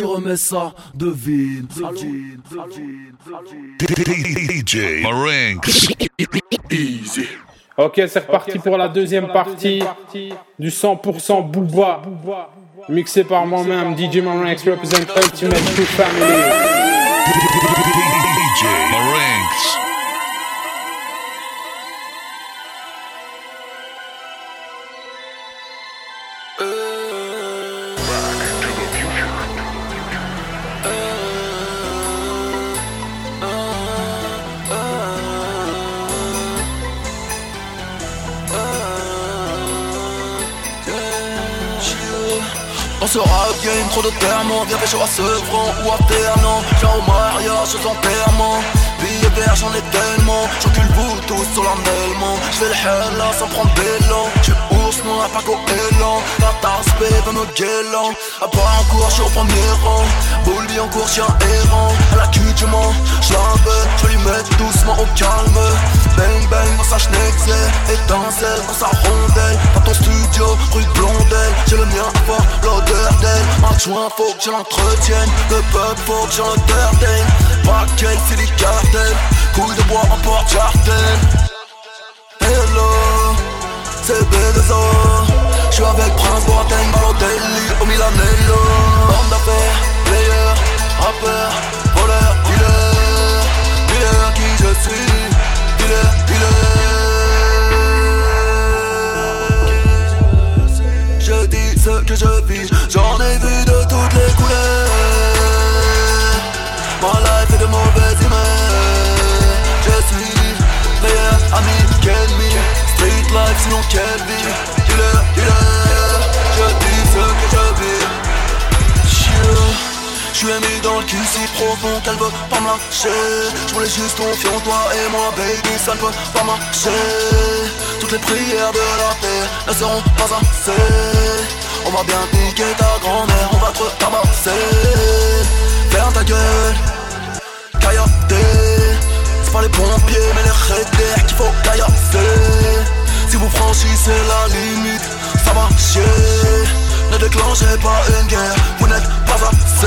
qui remet ça, devine. DJ Marinx. Easy. Ok, c'est reparti pour la deuxième partie du 100% Booba. Mixé par moi-même, DJ Marinx represent Ultimate True Family. DJ trop de termes, viens pécho à Sevran ou à au mariage sans enterrement Billets verts j'en ai tellement. Vous tous solennellement J'fais le là sans prendre J'suis noir pas élan La tasse B va me guélant. À part en cours j'suis au premier rang. Bully en cours chien errant. À la cul du mens. J'l'avais J'vais lui mettre doucement au calme. Bang bang dans sa schnexe Étincelle dans sa rondelle. Dans ton studio rue de Blondel J'ai le mien fort l'odeur d'elle. Adjoint faut que je l'entretienne. Le peuple faut que j'en entertaine Pas qu'elle c'est des cartels. Couille de bois en porte-jardin c'est B2O J'suis avec Prince Boateng, Balotelli au Homme d'affaires, player, rappeur, voleur, dealer. Dealer qui je suis, dealer, dealer. Je dis ce que je vis, j'en ai vu de toutes les couleurs. Ma life est de mauvaise humeur. Je suis meilleur ami qu'ennemi sinon quelle vie Dealer, dealer Je dis ce que vis. Je suis mis dans le cul si profond qu'elle veut pas marcher. Je voulais juste confier en toi et moi baby ça ne peut pas marcher. Toutes les prières de la terre ne seront pas assez. On va bien piquer ta grand-mère, on va te tabasser Ferme ta gueule, cailloté c'est pas les pompiers mais les rédères qu'il faut caillasser Si vous franchissez la limite, ça va chier Ne déclenchez pas une guerre, vous n'êtes pas assez.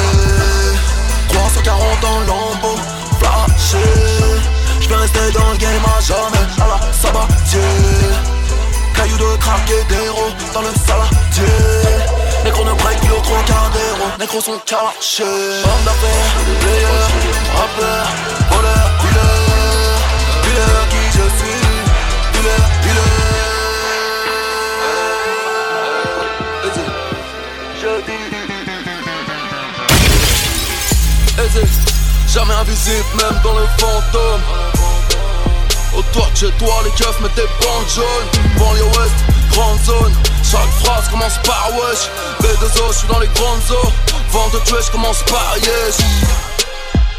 340 en lambeau, flashé J'vais rester dans le game à jamais, à la sabatier Cailloux de crack et d'héros dans le saladier. Négro ne break le trocadéro, négro sont cachés. Homme d'affaires, player, rappeur, voleur, dealer. Dealer qui je suis, invisible même dans le fantôme Autour de chez toi, les keufs mettent des bandes jaunes. Banlieue ouest, grande zone. Chaque phrase commence par wesh. B2O, j'suis dans les grandes eaux. Vent de tuer, j'commence par yes.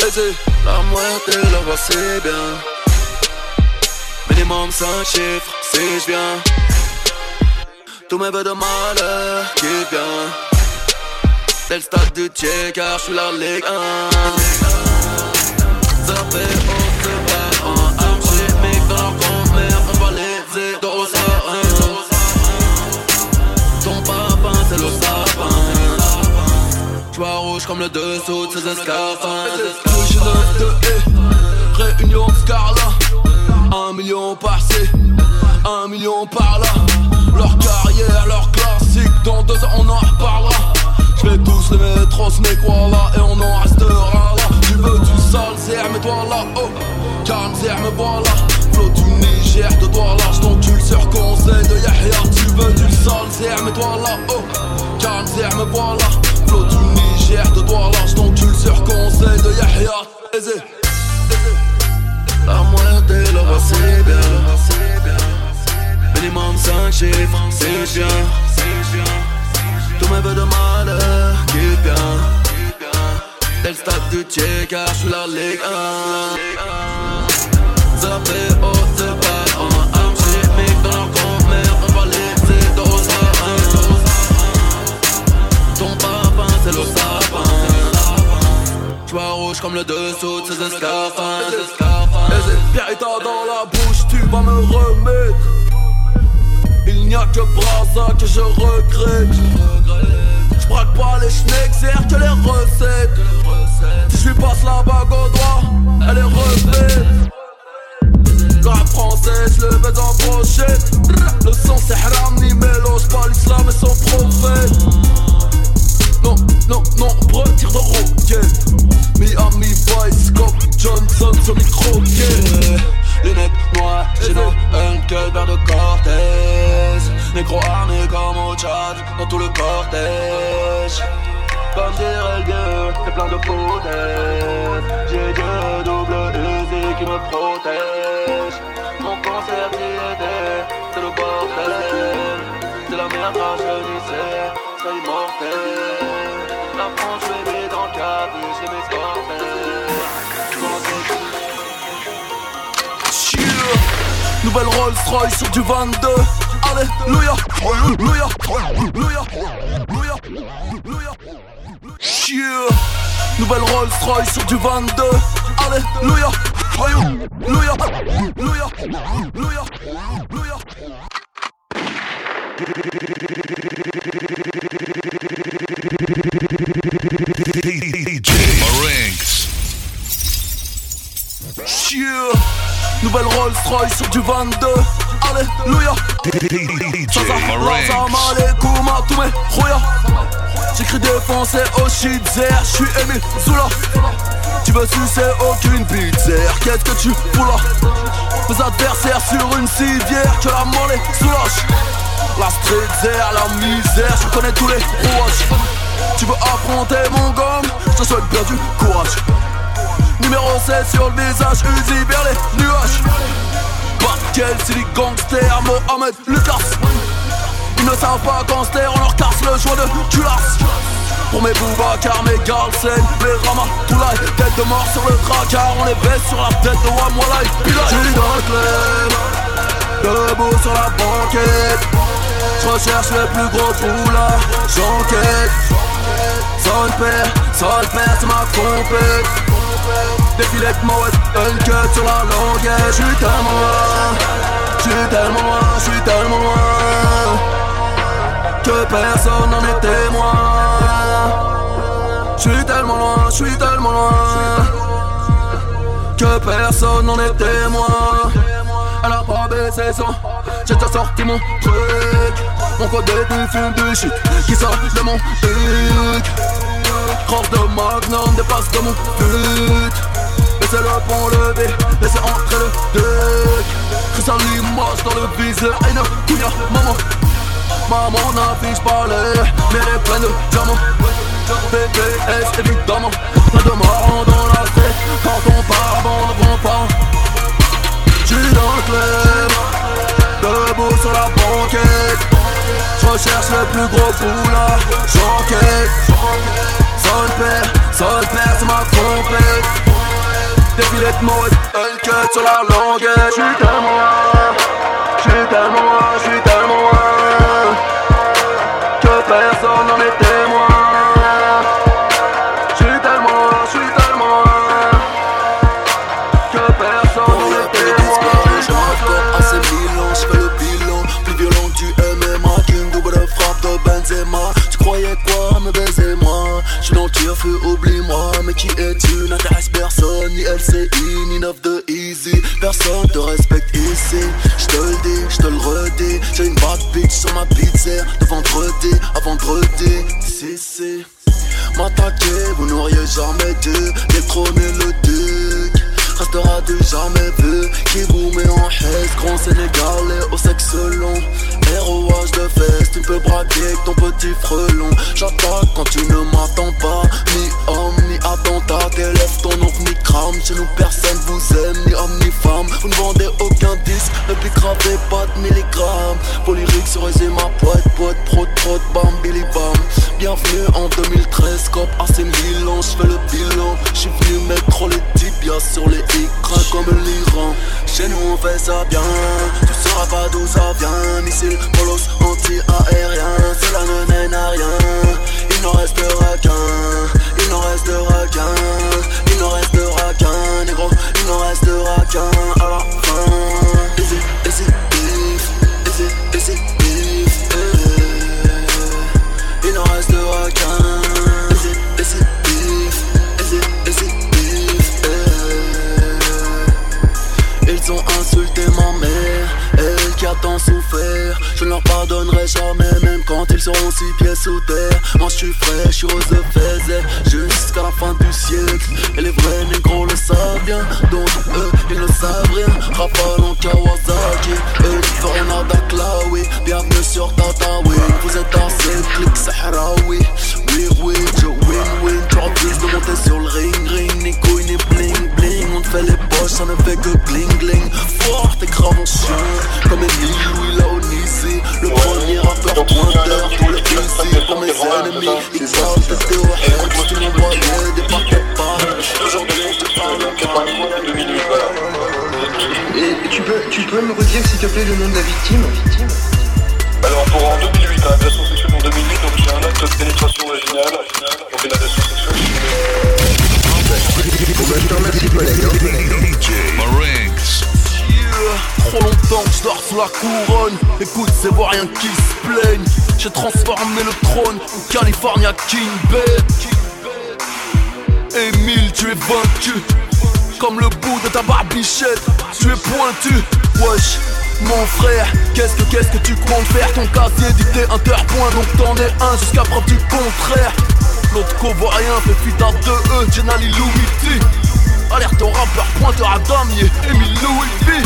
Aisé, la moitié là-bas c'est bien. Minimum 5 chiffres, si j'viens. Tous mes vœux de malheur qui vient. C'est le stade du tiers car j'suis la Ligue 1. Comme le dessous de ses escarpins. De. Réunion Scarla. Un million par-ci, un million par-là. Leur carrière, leur classique. Dans deux ans on en reparlera. Je vais tous les mettre au smic, voilà, et on en restera là. Tu veux du sale, zère, mets-toi là-haut. Calme, zère, me voilà. Flot du Niger, de toi large, ton sur conseil de Yahya. Tu veux du sale, zère, mets-toi là-haut. Calme, zère, me voilà. Flot du Niger, de toi large, ton cul sur conseil de Yahya. Aisé. La moitié là-bas c'est bien. Minimum 5 chiffres, c'est bien. Tous mes de malheur qui vient Tel stade du car je suis la Ligue 1 Zappé haut c'est le sapin J'vois rouge comme le dessous de ses escarpins Et c'est Pierrita dans la bouche Tu vas me remettre il n'y a que Braza que je regrette. braque pas les schnecks, que les recettes. Si je lui passe la bague au doigt, elle est refaite. Rap français, je le mets en brochette. Le sang c'est haram, ni mélange pas l'islam et son prophète. Non, non, non, retire de roquette. Miami Vice, Scott Johnson sur les croquets. Lunettes noires, j'ai nos uncle vers de Cortez. Négro armé comme au Tchad, dans tout le cortège. Comme dirait le c'est plein de foutaises. J'ai Dieu double usé qui me protège. Mon concert qui était, c'est le bordel. C'est la merde à sais, c'est immortel. La France, je vais dans le cadre, j'ai mes Nouvelle Rolls Royce sur du 22 Alléluia Alléluia Alléluia Alléluia Yeah Nouvelle Rolls Royce sur du 22 Alléluia Alléluia Alléluia Alléluia Alléluia. Nouvelle Rolls Royce sur du 22 Alléluia DJ Marinx. J'écris défoncé au shit je suis Emile Zoula. Tu veux sucer aucune pizza Qu'est-ce que tu fous là? Vos adversaires sur une civière Que la monnaie soulage La street la misère Je connais tous les rouages. Tu veux affronter mon gomme Je te souhaite bien du courage. Numéro 16 sur le visage, Uzi vers les nuages. Quel c'est les gangsters, Mohamed Lucas Ils ne savent pas gangster, on leur casse le joint de culasse. Pour mes Boubacar, mes Garlsen, mes Rama, Toulay Tête de mort sur le tracard, on les baisse sur la tête de Wamwalay J'suis dans le debout sur la banquette. J'recherche le plus gros poula, j'enquête. Son père, son père, c'est ma compète Défilé de mode, un cut sur la langue J'suis tellement loin, j'suis tellement loin, j'suis tellement loin. Que personne n'en est témoin. J'suis tellement loin, j'suis tellement loin. Que personne n'en est témoin a pas baissé son J'ai déjà sorti mon truc. Mon code est fume de shit Qui sort de mon truc. Croque de magnum, dépasse de mon but. Laissez le pont levé, laissez entrer le deck Cristal l'image dans le viseur, et ne couille maman. Maman n'affiche pas les, mais elle est pleine de diamants. BTS évidemment, plein de marrons dans la tête Quand on part, on ne prend pas J'suis dans le club, debout sur la banquette. J'recherche le plus gros foulard, j'enquête Son père, son père c'est ma trompette. Défilé de mode, un cut sur la languette. J'suis tellement loin, j'suis tellement loin, j'suis tellement loin Que personne n'en est témoin Tu croyais quoi? Me baiser moi Je suis dans le tire-feu, oublie-moi. Mais qui es-tu? N'intéresse personne Ni LCI, ni 9 de Easy. Personne te respecte ici. Je te le dis, je te le redis. J'ai une bad bitch sur ma pizza De vendredi à vendredi. Si, si. M'attaquer, vous n'auriez jamais dû. Détrôner le duc. Restera du jamais vu. Qui vous met en haisse Grand sénégalais au sexe long ROH de fesses Tu peux braquer avec ton petit frelon. J'attaque quand tu ne m'attends pas Ni homme ni attentat. T'élèves ton oncle ni crame Chez nous personne vous aime Ni homme ni femme. Vous ne vendez aucun disque Ne gravez pas de milligrammes. Polyrique sur les ma poète Poète prot prot bam billy bam. Bienvenue en 2013 Cop AC Milan J'fais le bilan J'suis venu mettre les tibias sur les écrans comme l'Iran. Chez nous on fait ça bien Tu sauras pas d'où ça vient fuis, bolos anti-aérien. Cela ne mène à rien, il n'en restera qu'un. Il n'en restera qu'un, il n'en restera qu'un. Négro, il n'en restera qu'un à la fin. Il n'en restera qu'un. Ils ont insulté ma mère je ne leur pardonnerai jamais, même quand ils seront six pieds sous terre. Moi je suis frais, je suis rose de faisaient jusqu'à la fin du siècle. Et les vrais négros le savent bien, donc eux ils ne savent rien. Rafale en Kawasaki, eux différents oui Bienvenue sur Tatawi, vous êtes assez clic Sahraoui. Oui, oui, je win-win. Tu refuses de monter sur le ring, ring, ni couille, ni bling, On te fait les poches, ça ne fait que gling, gling. Fort et grave en chien, comme Emile Louis Laonisi. Le premier rappeur pointeur, tout le easy pour mes ennemis. Ils parlent de théorie, tu m'envoyais des paquets de pas. Aujourd'hui, on te parle de et tu peux, tu peux me redire s'il te plaît le nom de la victime? Alors pour en 2008, un agression sexuelle en 2008, donc j'ai un acte de pénétration vaginale, donc une agression sexuelle. Je te remercie collègue. Marinx. Trop longtemps que je dors sous la couronne. Écoute, c'est voir rien qui se plaignent J'ai transformé le trône en California King Bed. Emile, tu es vaincu. Comme le bout de ta barbichette. Tu es pointu. Wesh mon frère, qu'est-ce que qu'est-ce que tu comptes faire? Ton casier dit interpoint donc t'en es un jusqu'à preuve du contraire. L'autre rien fait fuite à deux E, Jenali Alerte au rappeur, pointeur à damier, Emile Louis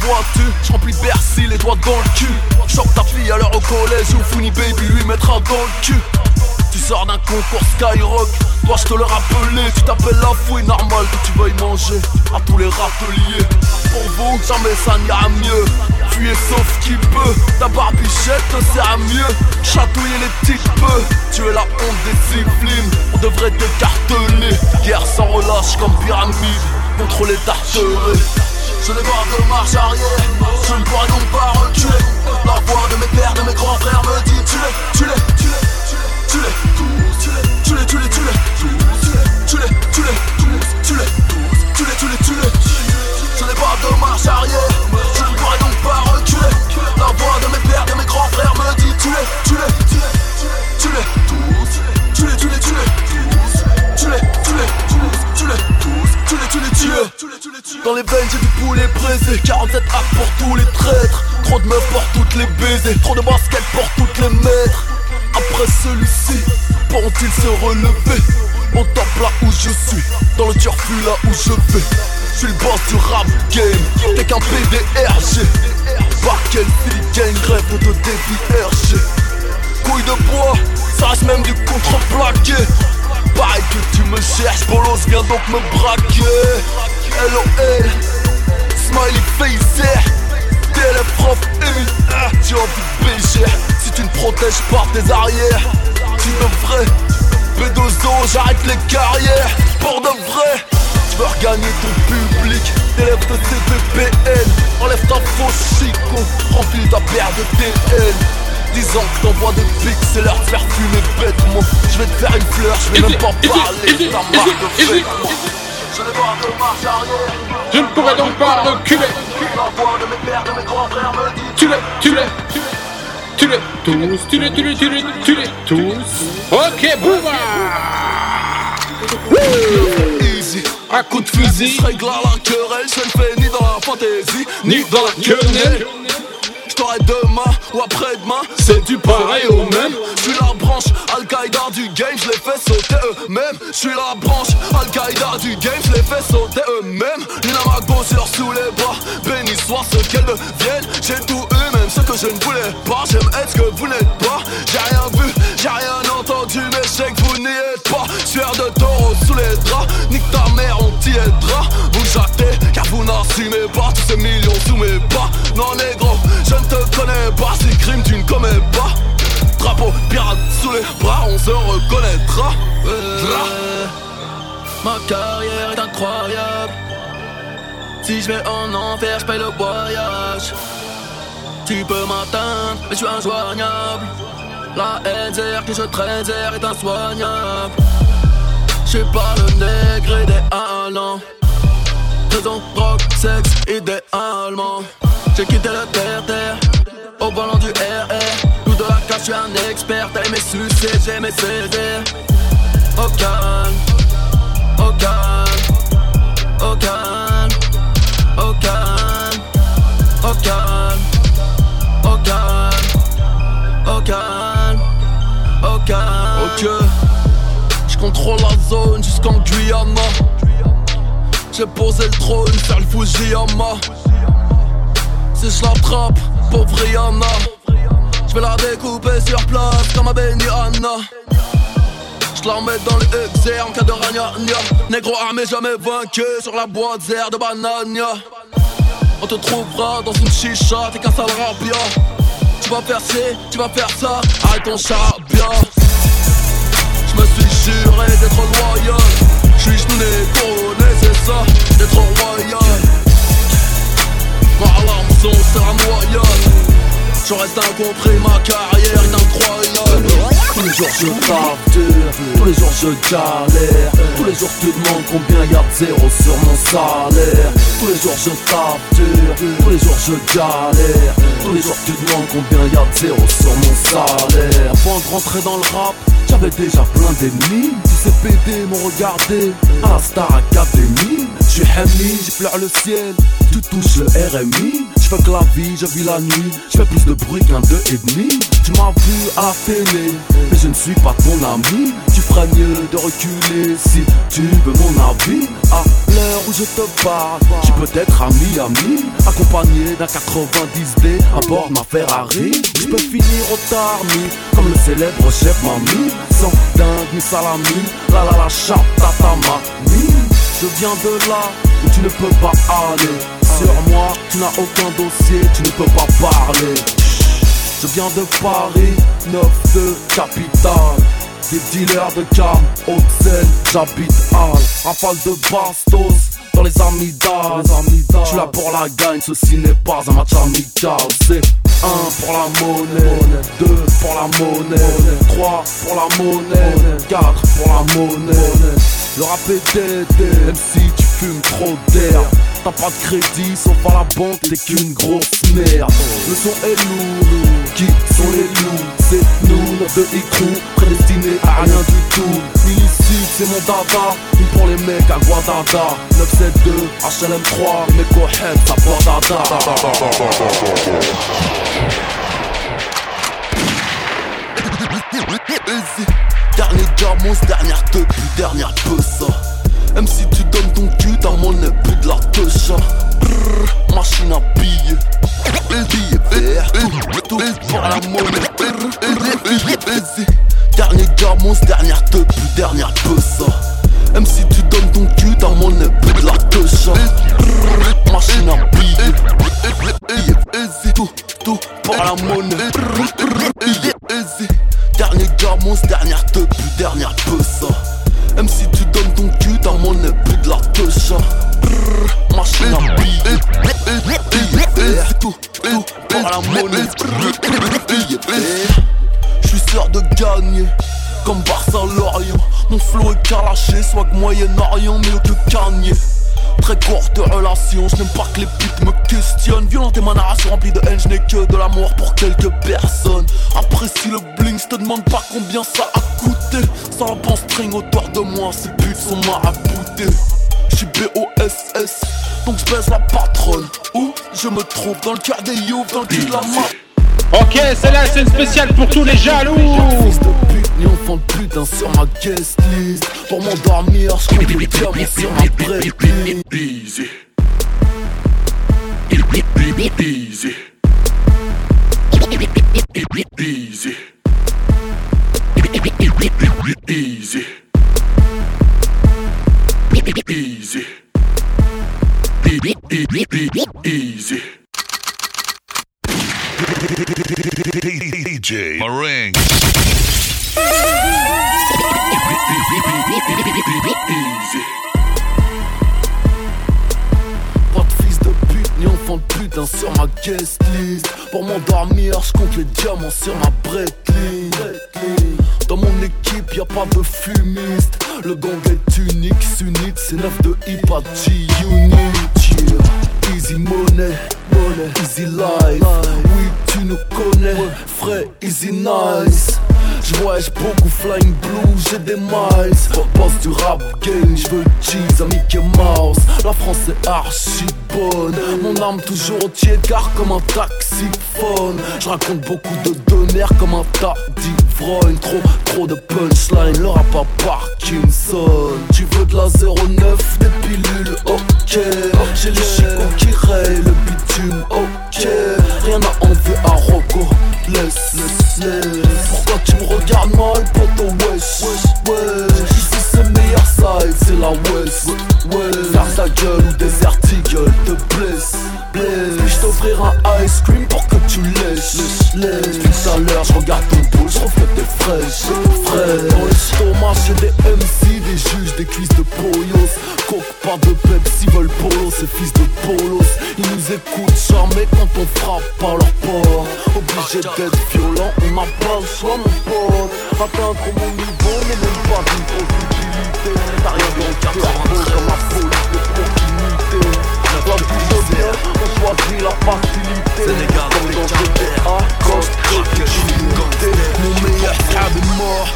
Vois-tu, j'remplis Bercy, les doigts dans le cul. Choque ta fille à l'heure au collège ou Funny Baby lui mettra dans le cul. Tu sors d'un concours Skyrock, dois-je te le rappeler Tu t'appelles la fouille, normal que tu veuilles manger à tous les râteliers. Pour vous, jamais ça n'ira mieux. Tu es sauf qui peut, ta barbichette te sert à mieux. Chatouiller les types, tu es la honte des disciplines On devrait t'écarteler, guerre sans relâche comme pyramide Contre les tarterets je n'ai pas de marche arrière, je ne pourrai donc pas reculer. La voix de mes pères, de mes grands frères me dit tu les, tu les, tu les tu les tu les, tu les, tu les, tu les tu les, tu les tu les tu les, tu les, tu les. Je n'ai pas de marche arrière, je ne pourrais donc pas reculer. La voix de mes pères, de mes grands frères me dit tu les, tu les, tu les, tu les, tu les, tu les tu les, tu les tu les tous, tu les, tu les, tu les. Dans les veines j'ai du poulet braisé, 47 actes pour tous les traîtres. Trop de meufs pour toutes les baisers, trop de baskets pour toutes les maîtres. Après celui-ci, pourront-ils se relever Au temple là où je suis, dans le turfu là où je vais. Je suis le boss du rap game, t'es qu'un PDRG Par quel gang rêve de RG Couille de bois, ça reste même du contreplaqué. Pareil que tu me cherches, Bolos vient donc me braquer. LOL, smiley face T'es le prof ah, tu as envie de Si tu ne protèges pas tes arrières Tu devrais. Bédozo, j'arrête les carrières. Pour de vrai Tu veux regagner ton public. T'élèves de CPPN Enlève ta fausse chico. Remplis ta paire de TL Disant que t'envoies des pics, c'est l'heure de faire fumer bêtement. Je vais te faire une fleur, je vais même pas parler ta marque de vêtements Je ne Je pourrais donc pas reculer. Tu l'es, tu l'es, tu l'es tous, tu l'es, tu l'es, tu l'es, tu l'es tous. Ok, bouma Easy, un coup de fusil, règle la querelle, je ne fais ni dans la fantaisie, ni dans la querelle t'aurai demain ou après-demain, c'est du pareil au même. Je suis la branche Al-Qaïda du game, je les fais sauter eux-mêmes. Je suis la branche Al-Qaïda du game, je les fais sauter eux-mêmes. Gauche, leur sous les bras. Béni soit ce qu'elles deviennent. J'ai tout eu, même ce que je ne voulais pas. J'aime être ce que vous n'êtes pas. J'ai rien vu, j'ai rien entendu, mais je sais que vous n'y êtes pas. Sueur de taureau sous les draps. Nique ta mère, on t'y aidera. Vous jactez, car vous n'assumez pas tous ces millions sous mes pas. Non, négro, je ne te connais pas, ces crimes tu ne commets pas. Drapeau pirate sous les bras, on se reconnaîtra. ma carrière est incroyable. Si je vais en enfer, je paye le voyage. Tu peux m'atteindre, mais je suis injoignable. La haine que je traîne est insoignable. Je suis pas le nègre idéal, Raison, rock, sexe, idéalement. J'ai quitté le terre-terre Au volant du RR Tout de la cash, je suis un expert. T'as aimé sucer, j'ai aimé céder Au calme Au calme Au calme Au calme Au calme Au calme. Ok. Je contrôle la zone jusqu'en Guyana. J'ai posé le trône sur le Fujiyama. Si je l'attrape, pauvre Rihanna. Je vais la découper sur place comme à Benihana. Je la mets dans le exer en cas de ragnagna. Négro armé jamais vaincu sur la boîte zère de banania. On te trouvera dans une chicha, t'es qu'un sale rapia. Tu vas faire ci, tu vas faire ça, arrête ton bien. Je me suis juré d'être loyal. Je suis c'est ça, d'être royal. Ma l'hameçon, c'est la noyade. Je reste incompris, ma carrière est incroyable Tous les jours je taffe dur, tous les jours je galère. Tous les jours tu demandes combien y'a de zéro sur mon salaire. Tous les jours je taffe dur, tous les jours je galère. Tous les jours tu demandes combien y'a de zéro sur mon salaire. Avant de rentrer dans le rap, j'avais déjà plein d'ennemis. Tous ces PD m'ont regardé. À la Star Academy J'suis Hemi, j'éclaire le ciel, tu touches le RMI Je fais que la vie, je vis la nuit, je fais plus de bruit qu'un deux et demi. Tu m'as vu à la télé, mais je ne suis pas ton ami. Tu ferais mieux de reculer si tu veux mon avis. À l'heure où je te parle, tu peux être à Miami Accompagné d'un 90D à bord ma Ferrari. Je peux finir au tarmi, comme le célèbre chef Mami. Sans dingue ni salami, la la la chatte à ta mamie. Je viens de là où tu ne peux pas aller. Sur moi, tu n'as aucun dossier, tu ne peux pas parler. Je viens de Paris, 9 de capitale. Des dealers de cam, haute j'habite Halle. Rafale de bastos dans les amygdales. Je suis là pour la gagne, ceci n'est pas un match amical. C'est 1 pour la monnaie, 2 pour la monnaie, 3 pour la monnaie, 4 pour la monnaie. Le rap est dead, même si tu fumes trop d'air. T'as pas de crédit, sauf à la banque, t'es qu'une grosse merde. Le son est lourd, qui sont les loups? C'est nous, notre deux crew, prédestinés à rien du tout. Illicite, c'est mon dada, une pour les mecs à Guadada. 972, HLM3, mes cohettes, ça porte dada. Dernier diamant, dernière teuf, dernière peu ça Même si tu donnes ton cul, ta monnaie plus de la techa Machine à billets Billets verts, tout, tout combien ça a coûté Sans la pense string autour de moi, ces putes sont maraboutés J'suis B.O.S.S, donc je baise la patronne Où je me trouve dans le cœur des youths, dans le cul de la map Ok, celle-là c'est une spéciale pour tous les jaloux ni enfant de putain sur ma guest list Pour m'endormir, je compte les diamants sur ma breaklist Easy. Easy. Easy. Easy. DJ Maring. Easy. Pas de fils de pute, ni enfant de putain sur ma guest list Pour m'endormir, je compte les diamants sur ma breaklist Dans mon équipe, y a pas de fumiste Le gang est unique, s'unit, c'est 9 de hip hop G-Unit Easy money, money, easy life. Oui, tu nous connais, frais, easy nice je voyage beaucoup flying blue, j'ai des miles. Boss du rap game, je veux cheese à Mickey Mouse. La France est archi bonne. Mon âme toujours au car comme un taxiphone. Je raconte beaucoup de donner comme un tas ivrogne Trop, trop de punchline, le rap à Parkinson. Tu veux de la 09, des pilules, ok. J'ai le chico qui raye, le bitume, ok. Rien à enlever à Rocco, Pourquoi tu me regardes mal, poto, wesh, wesh Ici c'est meilleur side, c'est la west, west Faire ta gueule ou des articles te blesse, blesse t'offrir un ice cream pour que tu lèches Depuis tout à l'heure je regarde ton boule, je que t'es fraîche, fraîche Dans l'estomac j'ai des MC, des juges, des cuisses de poyos Coke, pas de Pepsi, veulent polo, ces fils de polos. Ils nous écoutent jamais quand on frappe à leur porte Obligé d'être violent, on n'a pas le choix mon pote. Atteindre mon niveau n'est même pas d'une T'as rien de carton comme ma police tu bien, on choisit la facilité. Sénégal, Comme dans les GTA, cause Mon meilleur est mort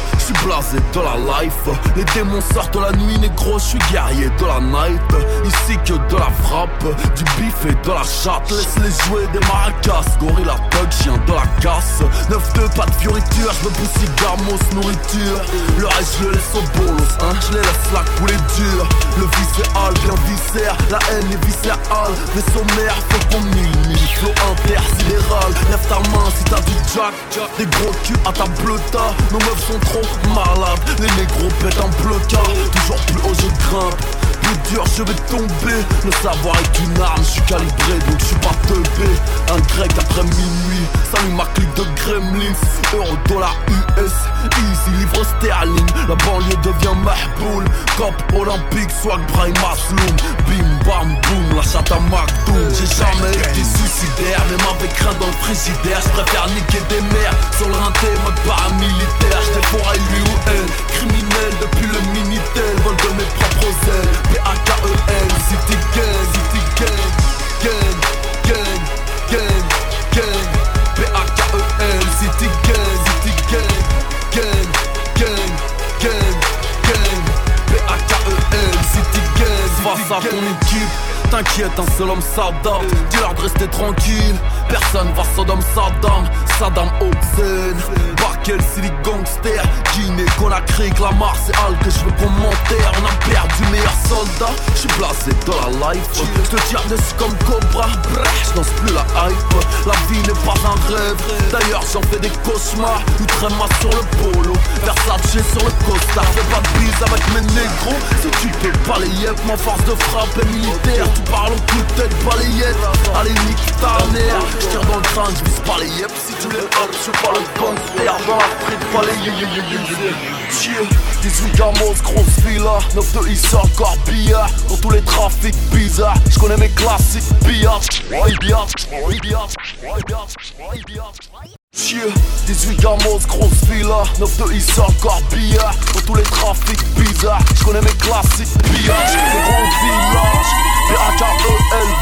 blasé de la life. Les démons sortent la nuit négro Je suis guerrier de la night. Ici que de la frappe Du bif et de la chatte. Laisse-les jouer des maracas Gorilla thug, chien de la casse. 9-2, pas de fioriture Je me pousse nourriture. Le reste je le laisse au bolos hein. Je les laisse là couler dur Le viscéral bien viscère La haine est viscérale. Les sommaires faut qu'on mille Flow intersidéral. Lève ta main si t'as du jack. Des gros culs à ta bleuta. Nos meufs sont trop malades Les négros pètent un blocage Toujours plus haut je grimpe je vais tomber. Le savoir est une arme, je suis calibré donc je suis pas teubé. Un grec après minuit, ça mis ma clique de gremlins. Euro, dollar, US, easy, livre sterling. La banlieue devient mahboul. Cop olympique, swag, brain, masloum. Bim, bam, boum, la chatte à McDoom. J'ai jamais été suicidaire, même avec rien dans le frigidaire. Je préfère niquer des mères sur le rinté, mode paramilitaire. J'étais pour lui ou elle, criminel depuis le Minitel. Vol de mes propres ailes. P-A-K-E-N, City Gang, City Gang, Gang, Gang, Gang, Gang, P-A-K-E-N, City Gang, City Gang, Gang, Gang, Gang, Gang, P-A-K-E-N, City Gang, Face à ton équipe, t'inquiète, un seul homme s'adapte Dis-leur de rester tranquille, personne va Sodom Saddam Saddam Hussein Barkel, Silly Gangster Guinée, Conakry, Clamart, c'est Al que je veux commenter On a perdu meilleur soldat, je suis blasé de la life. Je te tire dessus comme Cobra, je danse plus la hype. La vie n'est pas un rêve, d'ailleurs j'en fais des cauchemars. Outre-moi sur le polo, Versace sur le costard. Fais pas de bise avec mes négros, si tu peux pas les yep Ma force de frappe est militaire, tu parles au coup de tête, balayette. Allez nique ta mère, je dans le crâne, je vise pas les yep Si tu les hop, je suis pas le gangster Dans la street, pas les yep Chill, 18 gamos, grosse villa. 9 de encore billard Dans tous les trafics bizarres Je mes classiques billard billard, billard, billard, billard Chier, 18 gamos, grosse villa. 9 de encore billard Dans tous les trafics bizarres Je mes classiques billard Les grands villages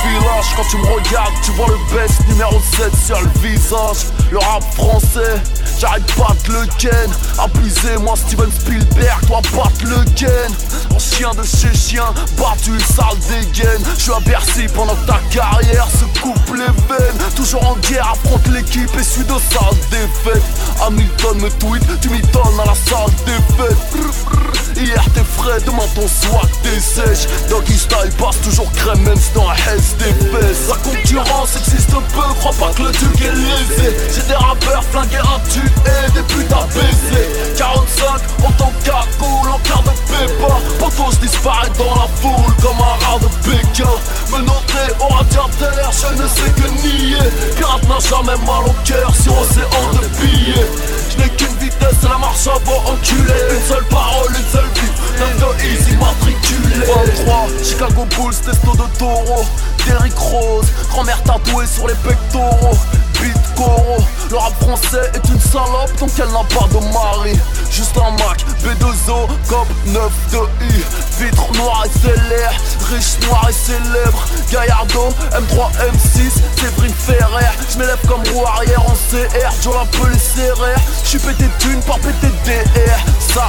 Village. Quand tu me regardes tu vois le best numéro 7 sur le visage. Le rap français J'arrête pas de le ken Abusé moi Steven Spielberg Toi batte le ken En chien de chez chien Battu sale dégaine. Je suis à Bercy pendant ta carrière se coupe les veines. Toujours en guerre affronte l'équipe et suis de sales défaites Hamilton me tweet Tu m'étonnes à la salle des fêtes. Hier t'es frais, demain ton swag t'es sèche. Doggy style passe toujours crème même si dans la des fesses La concurrence existe peu, crois pas que le duc est lésé. J'ai des rappeurs flingués à tuer, des putes à baiser 45 en tant qu'acoule, en quart de pépa Pourtant je disparais dans la foule comme un rat de Pékin. Me noter au radiateur, je ne sais que nier. Pirate n'a jamais mal au cœur sur océan de billets Je n'ai c'est la marche avant enculé. Une seule parole, une seule vie, 9 de easy matriculé. 23, Chicago Bulls, testo de taureau. Derrick Rose, grand-mère tatouée sur les pectoraux. Beat le rap français est une salope donc elle n'a pas de mari Juste un Mac, B2O, Cop 9 de I. Vitre noire et célère, riche noir et célèbre. Gallardo, M3, M6, Séverine Ferrer. J'm'élève comme roue arrière en CR, Joe la les serrères J'suis pété d'une par pété DR, sa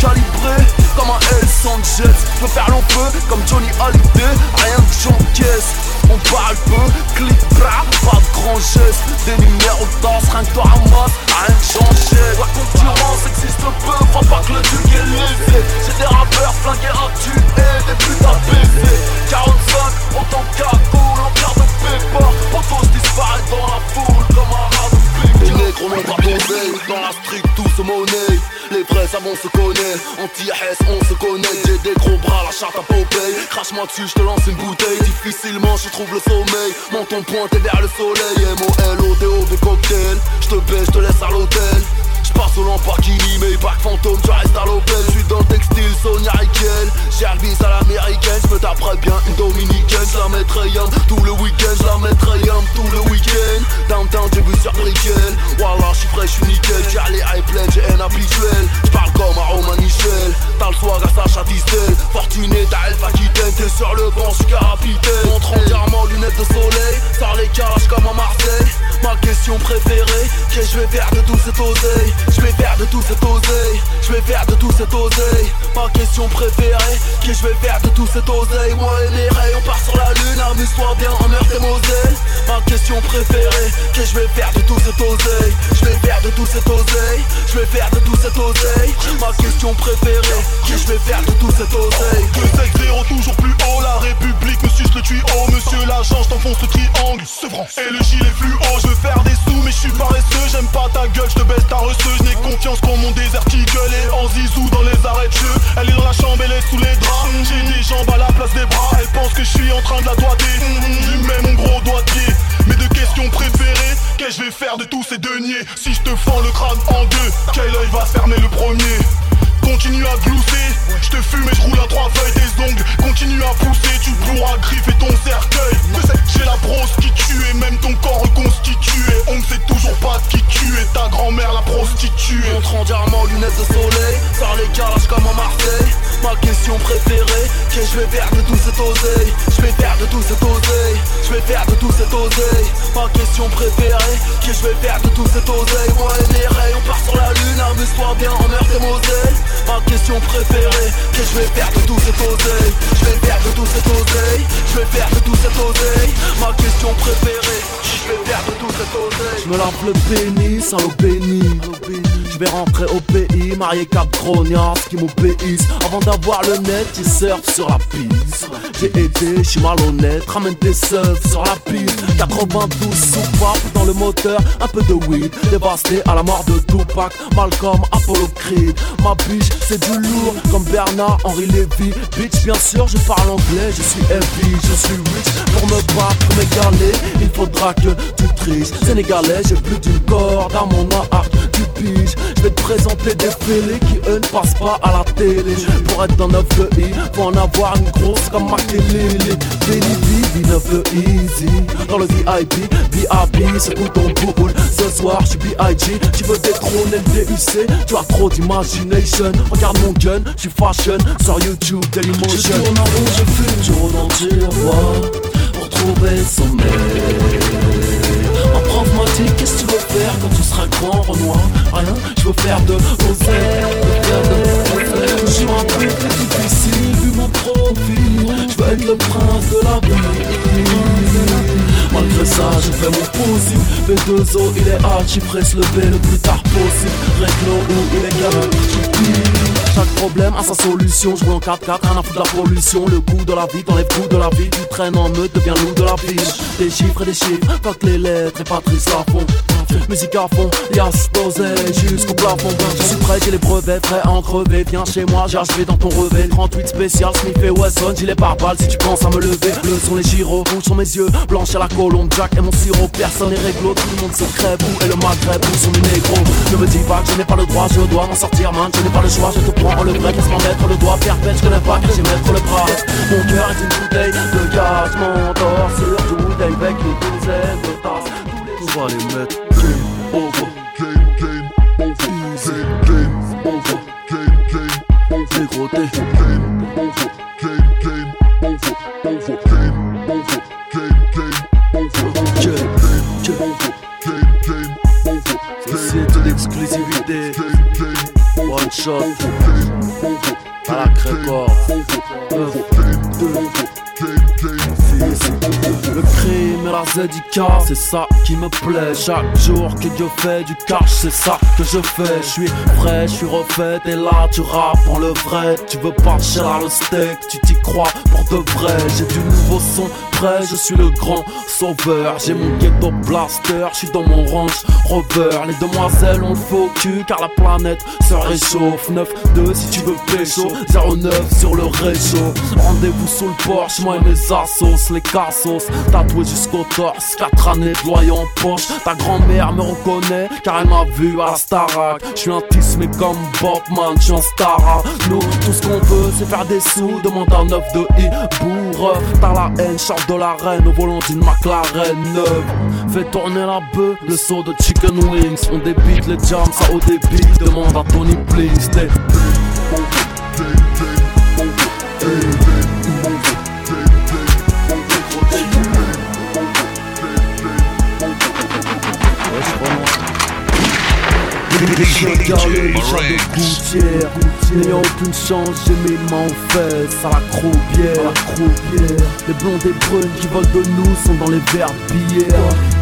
Calibré comme un L110 Angels Je peux faire long feu comme Johnny Hallyday Rien que j'encaisse On parle peu, clic bras, pas de grand geste. Des numéros danse, rien que toi ramasses Rien que j'enchaîne La concurrence existe peu, crois pas que le duc est lésé J'ai des rappeurs flingués à tuer, des à baiser 45, autant cagoule, en de pépard On tous disparaît dans la foule comme un rat de Les négros n'ont pas posé, dans la street tout se monnaie les vrais savants se connaît, anti-S on se connaît. J'ai des gros bras, la charte à Popeye. Crache-moi dessus, je te lance une bouteille. Difficilement je trouve le sommeil. Menton pointé vers le soleil. M-O-L-O-D-O-V cocktail. Je te baisse, je te laisse à l'hôtel je passe au Lamborghini, mais back fantôme, tu restes à l'Opel Je suis dans le textile, Sonia Riquel un à l'américaine, je me taperai bien une dominicaine. Je la mettrai yam tout le week-end, je la mettrai yam tout le week-end. Downtown, j'ai vu sur Brickell Voilà, je suis frais, je suis nickel. J'ai les high plein, j'ai un habituel. Je parle comme à Roman Michel T'as le swag à Sacha Distel. Fortuné, t'as Elfa Quitaine T'es sur le banc, je suis capitaine. Montre entièrement lunettes de soleil. Sors les calages comme à Marseille Ma question préférée, qu'est-ce que je vais faire de tout cet oseille? Je vais faire de tout cet oseille. Je vais faire de tout cet oseille. Ma question préférée. Que je vais faire de tout cet oseille? Moi et les rayons on part sur la lune. Amuse-toi bien en meurtre et Moselle Ma question préférée. Que je vais faire de tout cet oseille? Je vais faire de tout cet oseille. Je vais faire de tout cet oseille. Ma question préférée. Que je vais faire de tout cet oseille? 2 toujours plus haut. La République me suce le tuyau. Monsieur l'agent je t'enfonce le triangle. Et le gilet fluo Je veux faire des sous. Mais je suis paresseux J'aime pas ta gueule, je te baisse ta reçue je n'ai confiance qu'en mon désert gueule Et en zizou dans les arrêts de jeu. Elle est dans la chambre, elle est sous les draps. J'ai des jambes à la place des bras. Elle pense que je suis en train de la doiter. Je mets mon gros doigt de pied. Mes deux questions préférées Qu'est-ce que je vais faire de tous ces deniers? Si je te fends le crâne en deux Quel œil va fermer le premier? Continue à glousser, je te fume et je roule à trois feuilles des ongles. Continue à pousser, tu pourras griffer ton cercueil. J'ai la brosse qui la prostituée. Montre en diamant, lunettes de soleil. Sors les calages comme à Marseille. Ma question préférée, que je vais faire de tout cet oseille? Je vais faire de tout cet oseille. Je vais faire de tout cet oseille. Ma question préférée, que je vais faire de tout cet oseille? Moi et les rayons, on part sur la lune Amuse-toi bien en meurtre et Moselle Ma question préférée, que je vais faire de tout cet oseille? Je vais faire de tout cet oseille. Je vais faire de tout cet oseille. Ma question préférée, je vais faire de tout cet oseille? Je me lave le pénis à l'eau Je vais rentrer au pays, marié quatre qui m'obéissent Avant d'avoir le net, ils surfent sur la piste. J'ai été, je suis malhonnête, ramène tes seufs sur la piste. 92 soupapes dans le moteur, un peu de weed Dévasté à la mort de Tupac, Malcolm, Apollo Creed. Ma biche, c'est du lourd comme Bernard, Henri Lévy. Bitch, bien sûr, je parle anglais, je suis heavy, je suis rich. Pour me battre, m'égaler, il faudra que tu triches. Sénégalais, j'ai plus d'une corde à mon arc je vais te présenter des fêlés qui eux ne passent pas à la télé. Pour être dans 9 de I, faut en avoir une grosse comme Makelele Benny 9 de Easy. Dans le VIP, VIP, c'est ton boule. Ce soir je suis B.I.G, tu veux détrôner le DUC Tu as trop d'imagination, regarde mon gun, je suis fashion. Sur YouTube, Dailymotion Je tourne en rond, je fume, je rôde en Pour trouver le sommeil Ma prof m'a dit qu'est-ce que tu veux faire quand tu seras grand Renoir? Rien, je veux faire de de Je suis un peu plus difficile vu mon profil. Je veux être le prince de la vie Malgré ça, je fais mon possible. B2O, il est hard, j'y presse le B le plus tard possible. Règle où il est gamin, chaque problème a sa solution, je en 4x4, rien à de la pollution. Le goût de la vie, dans les coups de la vie. Tu traînes en meute, deviens loup de la ville. Des chiffres et des chiffres, quand les lettres et Patrice font Musique à fond, yas posé jusqu'au plafond. Je suis prêt, j'ai les brevets, prêt à en crever. Viens chez moi, j'ai achevé dans ton revêt 38 spécial, Smith et Wesson, gilet par balle si tu penses à me lever. Le sont les gyros, rouges sont mes yeux, blanches à la colombe Jack et mon sirop, personne n'est réglo Tout le monde se crève, où est le Maghreb, où sont les négros? Ne me dis pas que je n'ai pas le droit, je dois m'en sortir man Je n'ai pas le choix, je te prends le qu'est-ce m'en mettre le doigt Perpète, je connais pas, que j'ai mettre le bras Mon cœur est une bouteille de gaz, mon torse sur tout avec une douzaine de tasses On va les mettre over. Game, game, over. Game, game, over. Game, game, over. Dégroté. Game, over. Shot. Balak Records. Le crime et la ZIK, c'est ça qui me plaît. Chaque jour que Dieu fait du cash, c'est ça que je fais. Je suis frais, je suis refait, et là tu rappes en le vrai. Tu veux pas cher le steak, tu t'y crois pour de vrai. J'ai du nouveau son je suis le grand sauveur. J'ai mon ghetto blaster, je suis dans mon range rover. Les demoiselles ont le faux cul car la planète se réchauffe. 9-2 si tu veux pécho, 09 sur le réchaud. Rendez-vous sous le porche, moi et mes assos, les cassos. Tatoué jusqu'au torse, 4 années de loyer en poche. Ta grand-mère me reconnaît car elle m'a vu à la Starac. Je suis un mais comme Bobman, je suis un star. Nous, tout ce qu'on veut, c'est faire des sous. Demande un 9 de I, bourre. T'as la haine, de la reine au volant d'une McLaren neuve. Fais tourner la bœuf, le saut de chicken wings. On débite les jams, ça au débit. Demande à Tony, please. Je regarde les de gouttière N'ayant aucune chance, j'ai mes mains aux fesses À la croupière, Les blondes et brunes qui volent de nous sont dans les verres billets.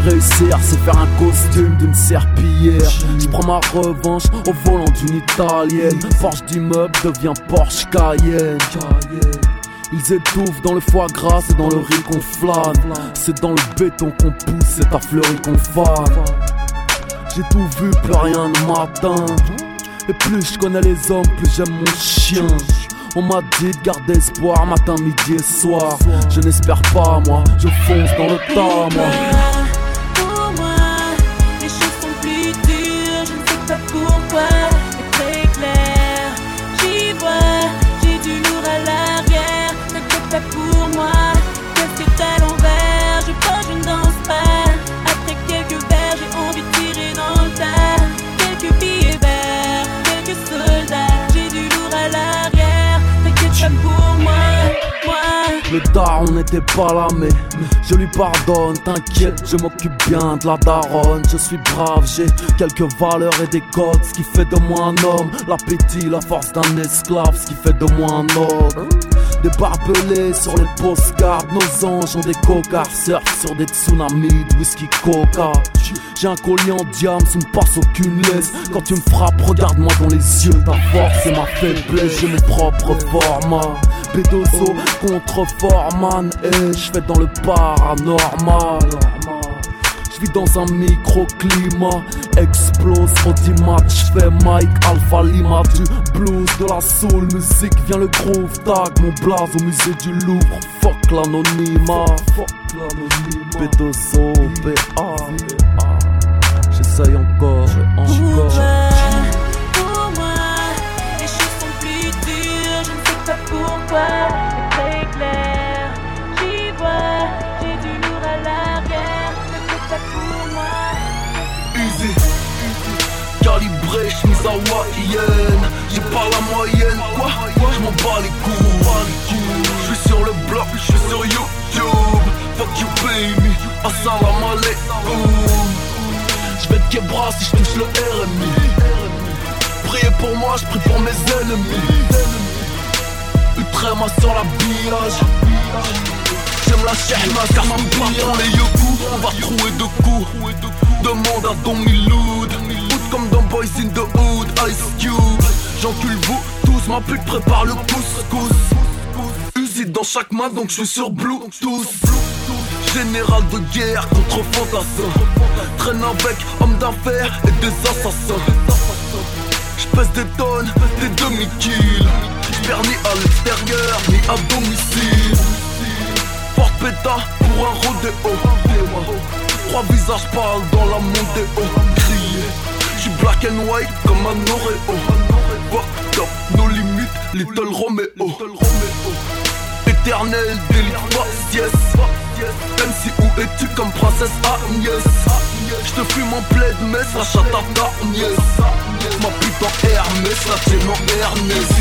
Réussir c'est faire un costume d'une serpillière. Je prends ma revanche au volant d'une italienne. Forge d'immeuble devient Porsche Cayenne. Ils étouffent dans le foie gras, c'est dans le riz qu'on flâne. C'est dans le béton qu'on pousse, c'est à fleurir qu'on fane j'ai tout vu, plus rien ne m'atteint. Et plus je connais les hommes, plus j'aime mon chien. On m'a dit de garder espoir matin, midi et soir. Je n'espère pas, moi, je fonce dans le tas, moi. Daron n'était pas là, mais je lui pardonne. T'inquiète, je m'occupe bien de la daronne. Je suis brave, j'ai quelques valeurs et des codes. Ce qui fait de moi un homme. L'appétit, la force d'un esclave. Ce qui fait de moi un homme. Des barbelés sur les postcards. Nos anges ont des cocards. Surf sur des tsunamis de whisky coca. J'ai un collier en diamant, me passe aucune laisse. Quand tu me frappes, regarde-moi dans les yeux. Ta force et ma faiblesse, j'ai mon propre format. Bédozo contre Foreman, et je fais dans le paranormal. Je vis dans un microclimat, explose au match, je fais Mike Alpha Lima. Du blues, de la soul musique, vient le groove tag, mon blaze au musée du Louvre, fuck l'anonymat, fuck l'anonymat, Bédozo, BA. J'essaye encore encore. Hawaïenne. J'ai pas la moyenne, quoi, je m'en bats les coups. Je suis sur le bloc, je suis sur YouTube. Fuck you, baby, assalamu alaikum. Je vais te bras si je touche le RMI Priez pour moi, je prie pour mes ennemis. Ultrama sur la billage. J'aime la shahma car ma pour les yoku On va trouver de coups. Demande à Don Miloud comme dans Boys in the Hood Ice Cube. J'encule vous tous, ma pute prépare le couscous. Usine dans chaque main donc je suis sur Bluetooth. Général de guerre contre fantassin. Traîne avec hommes d'affaires et des assassins. J'pèse des tonnes, des demi-kills. J'perds ni à l'extérieur, ni à domicile. Porte péta pour un rodéo. Trois visages parlent dans la mondéo Crier Black and white comme un Oreo. Fuck up, nos limites, Little Romeo. Éternel délit yes. MC où es-tu comme princesse Agnès? J'te fume en plaid messe, la chatte à Tarniès Ma putain Hermès, la tienne en Ernest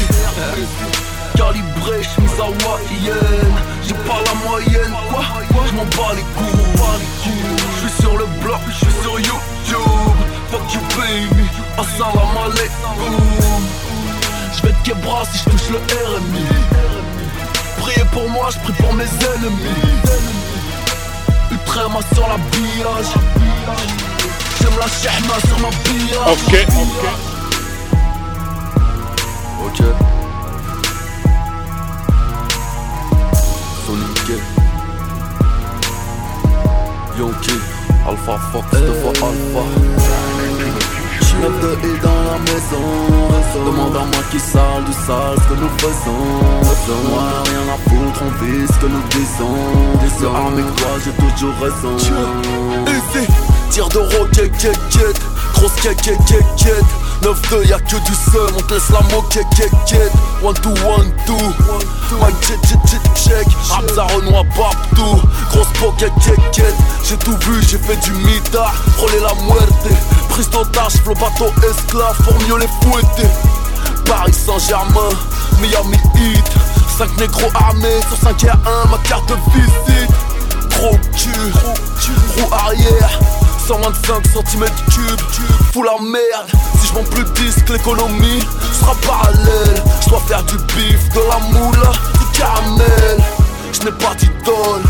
Calibré, j'mise hawaïenne. J'ai pas la moyenne, quoi, J'm'en bats les coups J'suis sur le bloc, j'suis sur YouTube Fuck you baby, assalamu alaikum vais te québra si je touche le RMI Priez pour moi, je prie pour mes ennemis. Ultrama sur la billage. J'aime la chahma sur ma billage. Ok, ok. Ok Sonic Yonki Alpha Fox, deux fois Alpha De dans la maison Demande à moi qui sale du sale ce que nous faisons. Moi rien à foutre, on vit ce que nous disons. Sur avec toi j'ai toujours raison. Easy, tir de roquette, quête, quête. Grosse quête 9-2, y'a que du seum, on te laisse la moquette, quête, quête 1-2, 1-2 Mike, jet, jet, jet, check. Hamza, Renoir, partout Grosse pocket, quête J'ai tout vu, j'ai fait du mitard Frôler la muerte. Prise d'otage, flow bateau esclave. Pour mieux les fouetter. Paris Saint-Germain, Miami Heat. 5 négros armés sur 5 et 1, ma carte visite. Gros cul, roue arrière 125 cm cube, fous la merde. Si je vends plus de disques, l'économie sera parallèle Je dois faire du bif, de la moula, du caramel Je n'ai pas d'idole.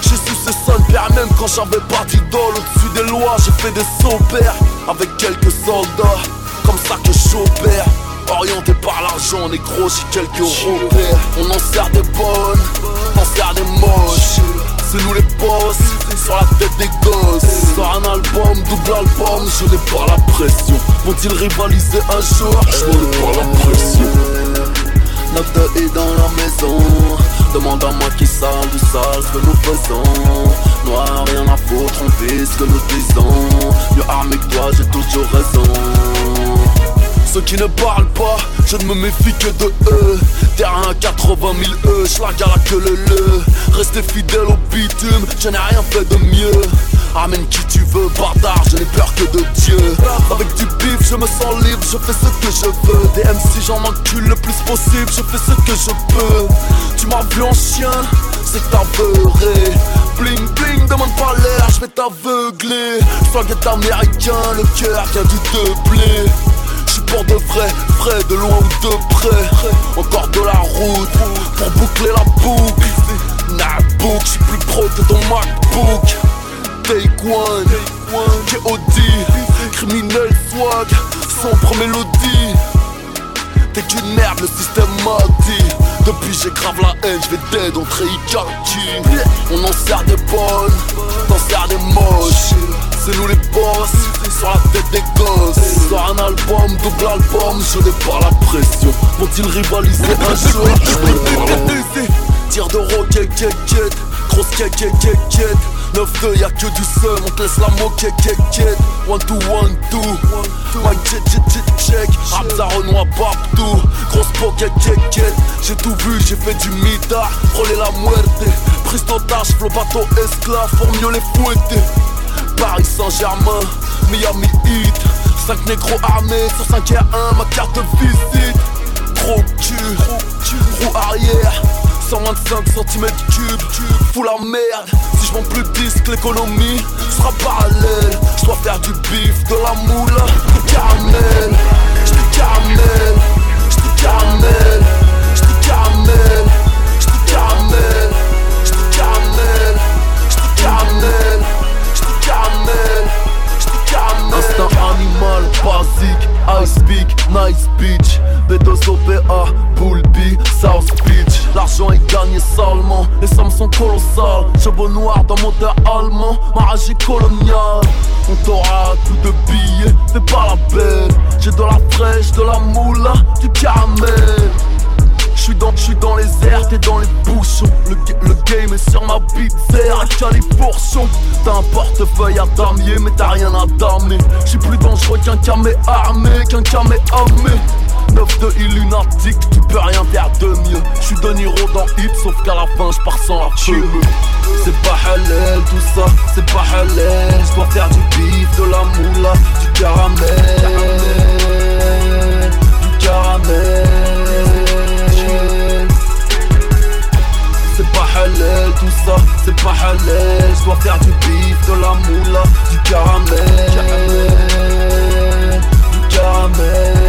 J'ai su ce seul père même quand j'avais pas d'idole. Au-dessus des lois j'ai fait des sauts pères Avec quelques soldats. Comme ça que j'opère. Orienté par l'argent, gros, j'ai quelques repères. On en sert des bonnes, on en sert des moches. C'est nous les boss, sur la tête des gosses. Sors un album, double album, je n'ai pas la pression. Vont-ils rivaliser un jour? Je n'en ai pas la pression. De et dans la maison. Demande à moi qui sale du sale ce que nous faisons. Noir, rien à foutre, on ce que nous disons. Mieux armé que toi, j'ai toujours raison ceux qui ne parlent pas, je ne me méfie que de eux. Terrain à 80 000 E, schlag à queue le le. Restez fidèle au bitume, je n'ai rien fait de mieux. Amène qui tu veux, bâtard, je n'ai peur que de Dieu. Avec du bif, je me sens libre, je fais ce que je veux. Des MC, j'en encule le plus possible, je fais ce que je peux. Tu m'as vu en chien, c'est beurré Bling bling, demande pas l'air, je vais t'aveugler. Est américain, le cœur vient du doublé J'suis pour de vrai, frais de loin ou de près. Encore de la route pour boucler la boucle. Notebook, j'suis plus pro que ton MacBook. Take one, KOD Criminel swag, sombre mélodie T'es qu'une merde, le système m'a dit. Depuis j'ai grave la haine, j'vais dead entrer Ikaki On en sert des bonnes, t'en sers des moches C'est nous les boss, sur la tête des gosses Sors un album, double album, je n'ai pas la pression. Vont-ils rivaliser un jour? Tire de quête Grosse quête, quête 9-2, y'a que du seum, on te laisse la quête, quête 1-2, 1-2 Mike, jet, jet, jet, check. Hamza, Renoir, partout Grosse quête J'ai tout vu, j'ai fait du mitard Frôler la muerte. Prise d'otage, flow bateau esclave. Pour mieux les fouetter Paris Saint-Germain, Miami Heat. 5 négros armés sur 5 et 1, ma carte de visite. Gros cul, roue arrière. 125 cm cube, fous la merde. Si je vends plus de disques, l'économie sera parallèle. Je dois faire du bif, de la moula, du caramel. J'te caramel, j'te caramel. J'te caramel, j'te caramel. J'te caramel, j'te caramel caramel, caramel Instinct animal, basique, ice peak, nice beach B2OPA, Bullby, South Beach. L'argent est gagné salement, les sommes sont colossales. Chevaux noirs d'un moteur allemand, ma rage est coloniale. On t'aura tout de billets, fais pas la belle J'ai de la fraîche, de la moula, du caramel J'suis dans, j'suis dans les airs, t'es dans les bouchons. Le, le game est sur ma bite, serre à califourchon T'as un portefeuille à damier, mais t'as rien à damer J'suis plus dangereux qu'un camé armé, qu'un camé armé. 9 de illunatique, tu peux rien faire de mieux. J'suis de Niro dans Hit, sauf qu'à la fin j'pars sans la fumée C'est pas halal tout ça, c'est pas halal J'dois faire du bif, de la moula, du caramel. Du caramel halal tout ça, c'est pas halal Je dois faire du bif, de la moula, du caramel Du caramel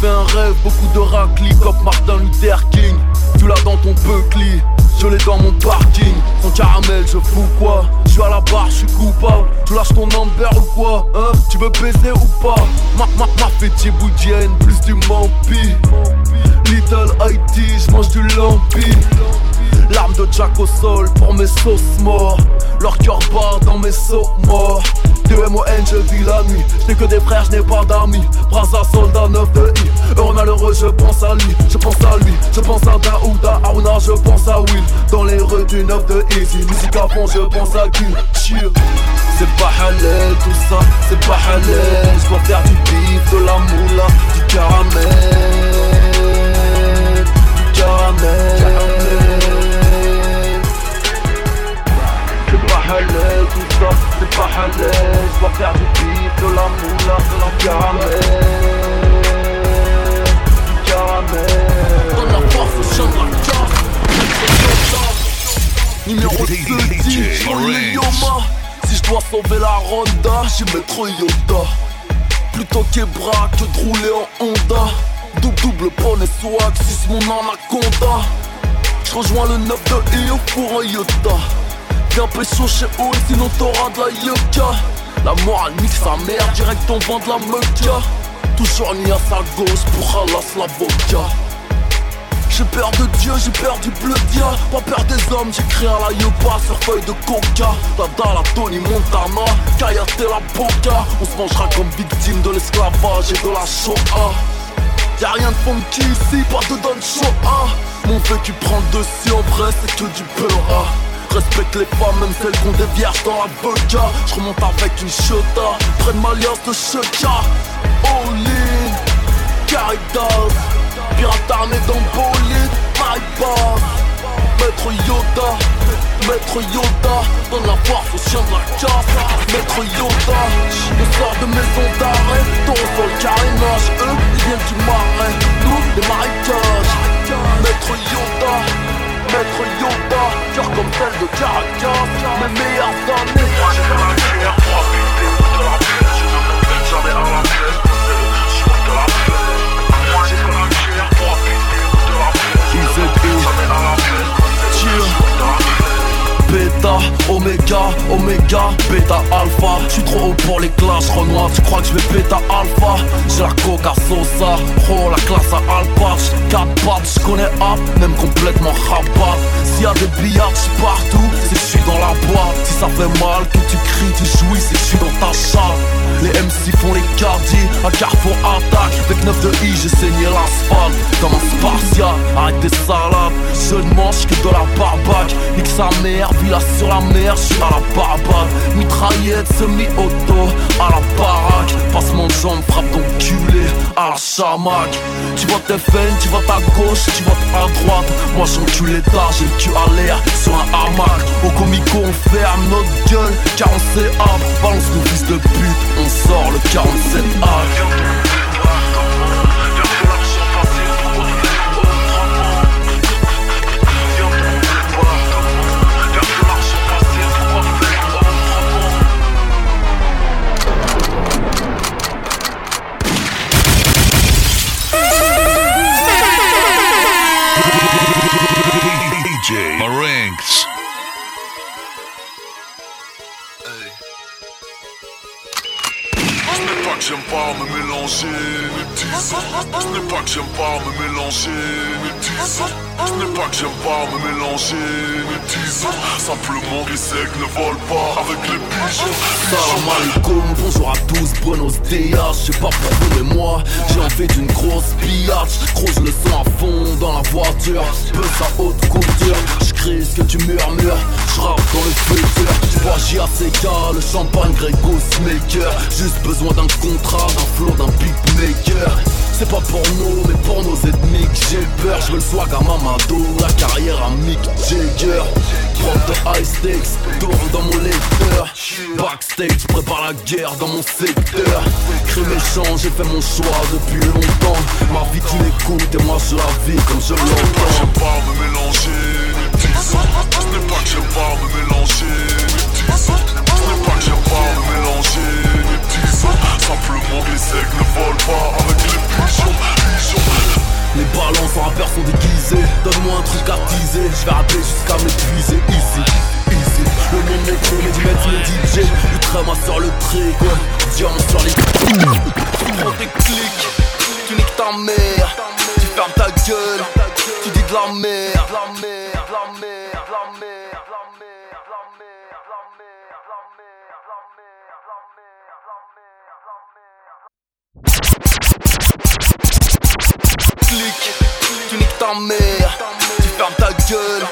fait un rêve, beaucoup de raclis comme Martin Luther King. Tu l'as dans ton buckly, je l'ai dans mon parking. Sans caramel, je fous quoi? Suis à la barre, je suis coupable. Tu lâches ton number ou quoi Hein? Tu veux baiser ou pas? Ma, ma, ma fête boudienne, plus du mampi. Little IT, je mange du lampi. L'arme de Jack au sol pour mes sauces morts. Leur cœur bat dans mes sauts morts. D-M-O-N, je vis la nuit. Je que des frères, je n'ai pas d'amis. Brasa, soldat, 9 de I. Heureux, malheureux, je pense à lui. Je pense à lui. Je pense à je pense à Will. Dans les rues du 9 de Easy. Musique à fond, je pense à Cheer. C'est pas halal tout ça, c'est pas halal. Je dois faire du bif, de la moula, du caramel. Du caramel. C'est pas halal tout ça, c'est pas halal Je faire du bif, de la moula, la caramel Du caramel Donne la force Numéro 2 10, le Yoma Si je dois sauver la Ronda, j'y mettrai Yoda. Plutôt qu'Ebra que de rouler en Honda. Double double poney swag, si mon anaconda. Je rejoins le 9 de I pour un Yoda Viens pécho chez eux, sinon t'auras de la yucca. La morale nique sa mère, direct on vend de la meca. Toujours ni à sa gauche pour halas l'avocat j'ai peur de Dieu, j'ai peur du bleu dia Pas peur des hommes, j'écris à la yupa sur feuille de coca. Dada la Tony Montana, Kayate la boca. On se mangera comme victime de l'esclavage et de la Shoah. Y'a rien de funky ici, pas de Don Shoah. Mon vécu prend le dessus, en vrai c'est que du beurre Respecte les femmes, même celles qu'on des vierges dans la vodka Je remonte avec une chota, près de ma liasse de cheka All in, Caritas Pirate armé dans bolide, my Maître Yoda, Maître Yoda. Donne la force au chien de la casse Maître Yoda, on sort de maison d'arrêt. Sur le carénage, eux ils viennent du marais. Nous des marécages. Maître Yoda Maître Yoda, cœur comme celle de Caracas. Mes meilleures années j'ai fait la habiter de la paix Beta, Oméga, Oméga, Beta, Alpha. J'suis trop haut pour les classes, Renoir Tu crois que je vais Beta, Alpha? J'ai la coca Sosa, oh la classe à Alpatch 4 pattes, j'connais App, même complètement rabat. S'il y a des billards partout, c'est que j'suis dans la boîte. Si ça fait mal, que tu cries, tu jouis, c'est que j'suis dans ta chatte. Les MC font les cardis, à Carrefour attaque. Avec 9 de I, j'ai saigné l'asphalte. Comme un spartiate, arrête tes salades. Je ne mange que de la barbaque. Nique sa mère, villa sur la mer, je suis à la barbade Mitraillette semi-auto, à la baraque. Passement de jambes, frappe ton culé, à la chamac Tu vois tes veines, tu vois ta gauche, tu vois à droite. Moi j'encule l'état, j'ai le cul à l'air sur un hamac. Au comico on ferme notre gueule, car on hâte Balance nos fils de pute, on sort le 47 A mélanger les dix Ce n'est pas que j'aime pas me mélanger les dix Ce n'est pas que j'aime pas me mélanger les dix Simplement les aigles ne volent pas avec les pigeons. Salam alaikum, bonjour à tous, buenos dias. Je sais pas pour vous mais moi j'ai envie d'une grosse pillage Gros je le sens à fond dans la voiture. Peu sa haute couture Ce que tu murmures. Je dans le futur. Je bois JACK, le champagne Grego Maker Juste besoin d'un contrat, d'un flow, d'un beatmaker. C'est pas pour nous, mais pour nos ethniques J'ai peur, je veux le swag à Mamado La carrière à Mick Jagger. Prof de high stakes, tourne dans mon lecteur. Backstage, prépare la guerre dans mon secteur. Crime méchant, j'ai fait mon choix depuis longtemps. Ma vie tu l'écoutes et moi je la vis comme je l'entends. Pas me mélanger Ce n'est pas que j'aime pas me mélanger dix Ce n'est pas que j'aime pas me mélanger les dix Simplement que les aigles ne volent pas avec les pigeons, pigeons. Les ballons sans rappeurs sont déguisés. Donne-moi un truc à teaser. Je vais jusqu'à m'épuiser. Easy, easy. Le n'est trop mais du mec mon DJ Ultra sur le trick ouais. Sur les Prends tes clics. Tu niques ta mère. Tu fermes ta gueule. Tu dis de la merde ta mère, tu fermes ta gueule,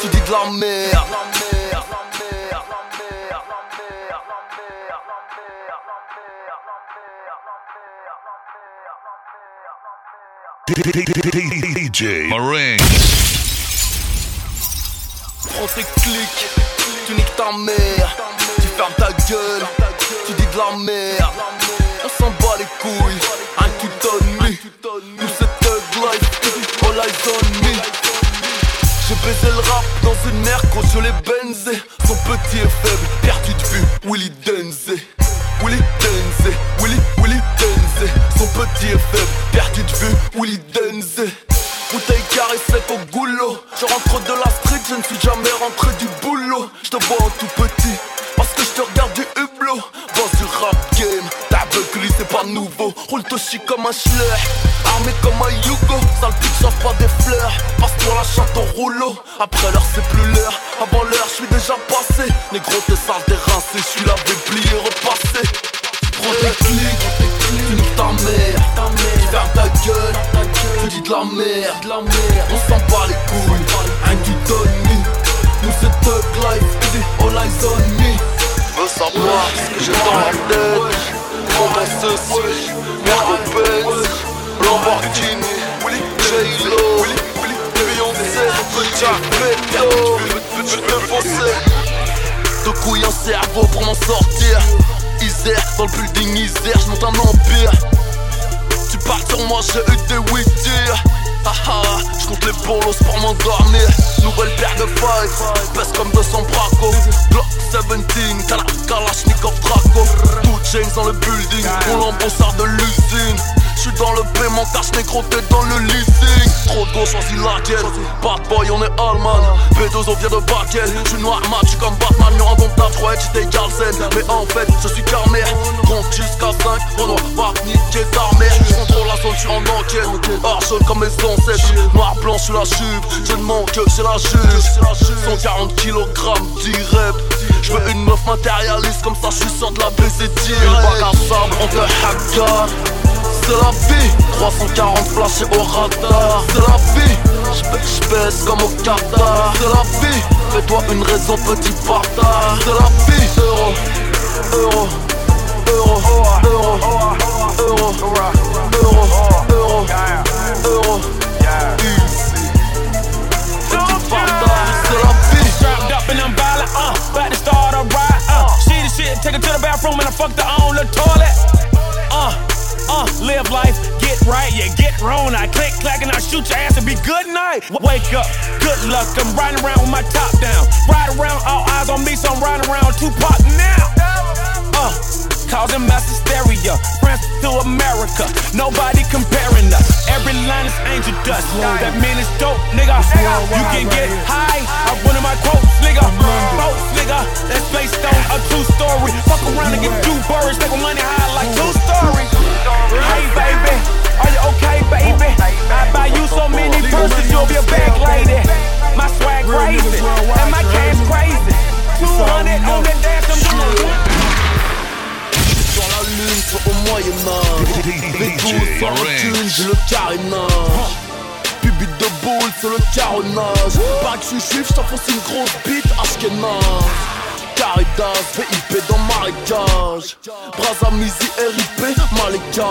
tu dis de la merde. DJ Marinx. Prends tes clics, tu niques ta mère, tu fermes ta gueule, tu dis de la merde. On s'en bat les couilles, eyes on me. J'ai baisé le rap dans une mer quand je l'ai benzé. Son petit et faible, perdu de vue, Willy Denze. Willy Denze, Willy, Willy Denze. Son petit et faible, perdu de vue, Willy Denze. Bouteille carré sec au goulot. Je rentre de la street, je ne suis jamais rentré du boulot. Je te vois en tout petit, parce que je te regarde du hublot. Nouveau. Roule Toshi comme un schleur, armé comme un Yugo. Sale pute, chauffe pas des fleurs. Passe-toi la chatte au rouleau. Après l'heure, c'est plus l'heure. Avant l'heure, je suis déjà passé. Négro, t'es sale, t'es rincé. Je suis lavé, repassé. Prends tes clics, tu niques ta mère, tu fermes ta gueule, tu dis de la merde, on s'en bat les couilles, un du Tony, nous c'est Life, all eyes on me veux savoir ce que j'ai dans la tête Mon associé, Mergo Lamborghini, J-Lo Beyoncé, Jack Beto Je veux foncer Deux couilles, un cerveau pour m'en sortir. Isère, dans le building Isère, j'monte un empire. Tu parles sur moi, j'ai eu des 8 Haha, je compte les bolos pour m'endormir. Nouvelle paire de fights, baisse comme 200 bracos. Glock 17, t'as la Kalashnikov Draco. Tout James dans le building, mon lambeau sort de l'usine. J'suis dans le paiement, cache négro, t'es dans le leasing. Trop de gauche, choisis laquelle. Bad boy, on est allemand. B2O vient de Bakel. J'suis noir mat, j'suis comme Batman. Yo, indomptable, j'croyais que j'étais Carlsen. Mais en fait, je suis Carmer. Compte jusqu'à 5, on doit pas niquer ta mère. J'contrôle la zone, j'suis en enquête. Argent comme mes ancêtres. Noir, blanc, j'suis la jupe. Je ne manque que c'est la juge. 140 kg, 10 reps. J'veux une meuf matérialiste, comme ça j'suis sûr de la baiser direct. Bague à sable, on te la vie. 340 flashés au radar. C'est la vie. J'pèse comme au Qatar. C'est la vie. Fais-toi une raison petit bâtard. C'est la vie. Euro. Euro. Euro. Euro. Euro. Euro. Euro. Euro. La uh, uh. Take it to the bathroom and I fucked her on the toilet, uh. Uh, live life, get right, yeah, get wrong. I click, clack, and I shoot your ass and be good night. W- Wake up, good luck. I'm riding around with my top down. Ride around, all eyes on me, so I'm riding around Tupac now. Uh, causing mass hysteria. France to America, nobody comparing us. Every line is angel dust. That mean it's dope, nigga. You can get high. I one of my quotes, nigga. Quotes, nigga. That's based on a true story. Fuck around and get two birds, take money high like two stories. Hey baby, are you okay, baby? I buy you so many purses, you'll be a bag lady. My swag crazy, and my cash crazy. 200 on the dash, I'm doing Sur la lune, soit au Moyen-Âge V12 sur la thune, j'ai le carénage Pubite de boule, c'est le caronnage Pas que je suis juif, j't'enfonce une grosse bite Ashkenaz Caridas, VIP dans marécage Braza Mizi, RIP, malégal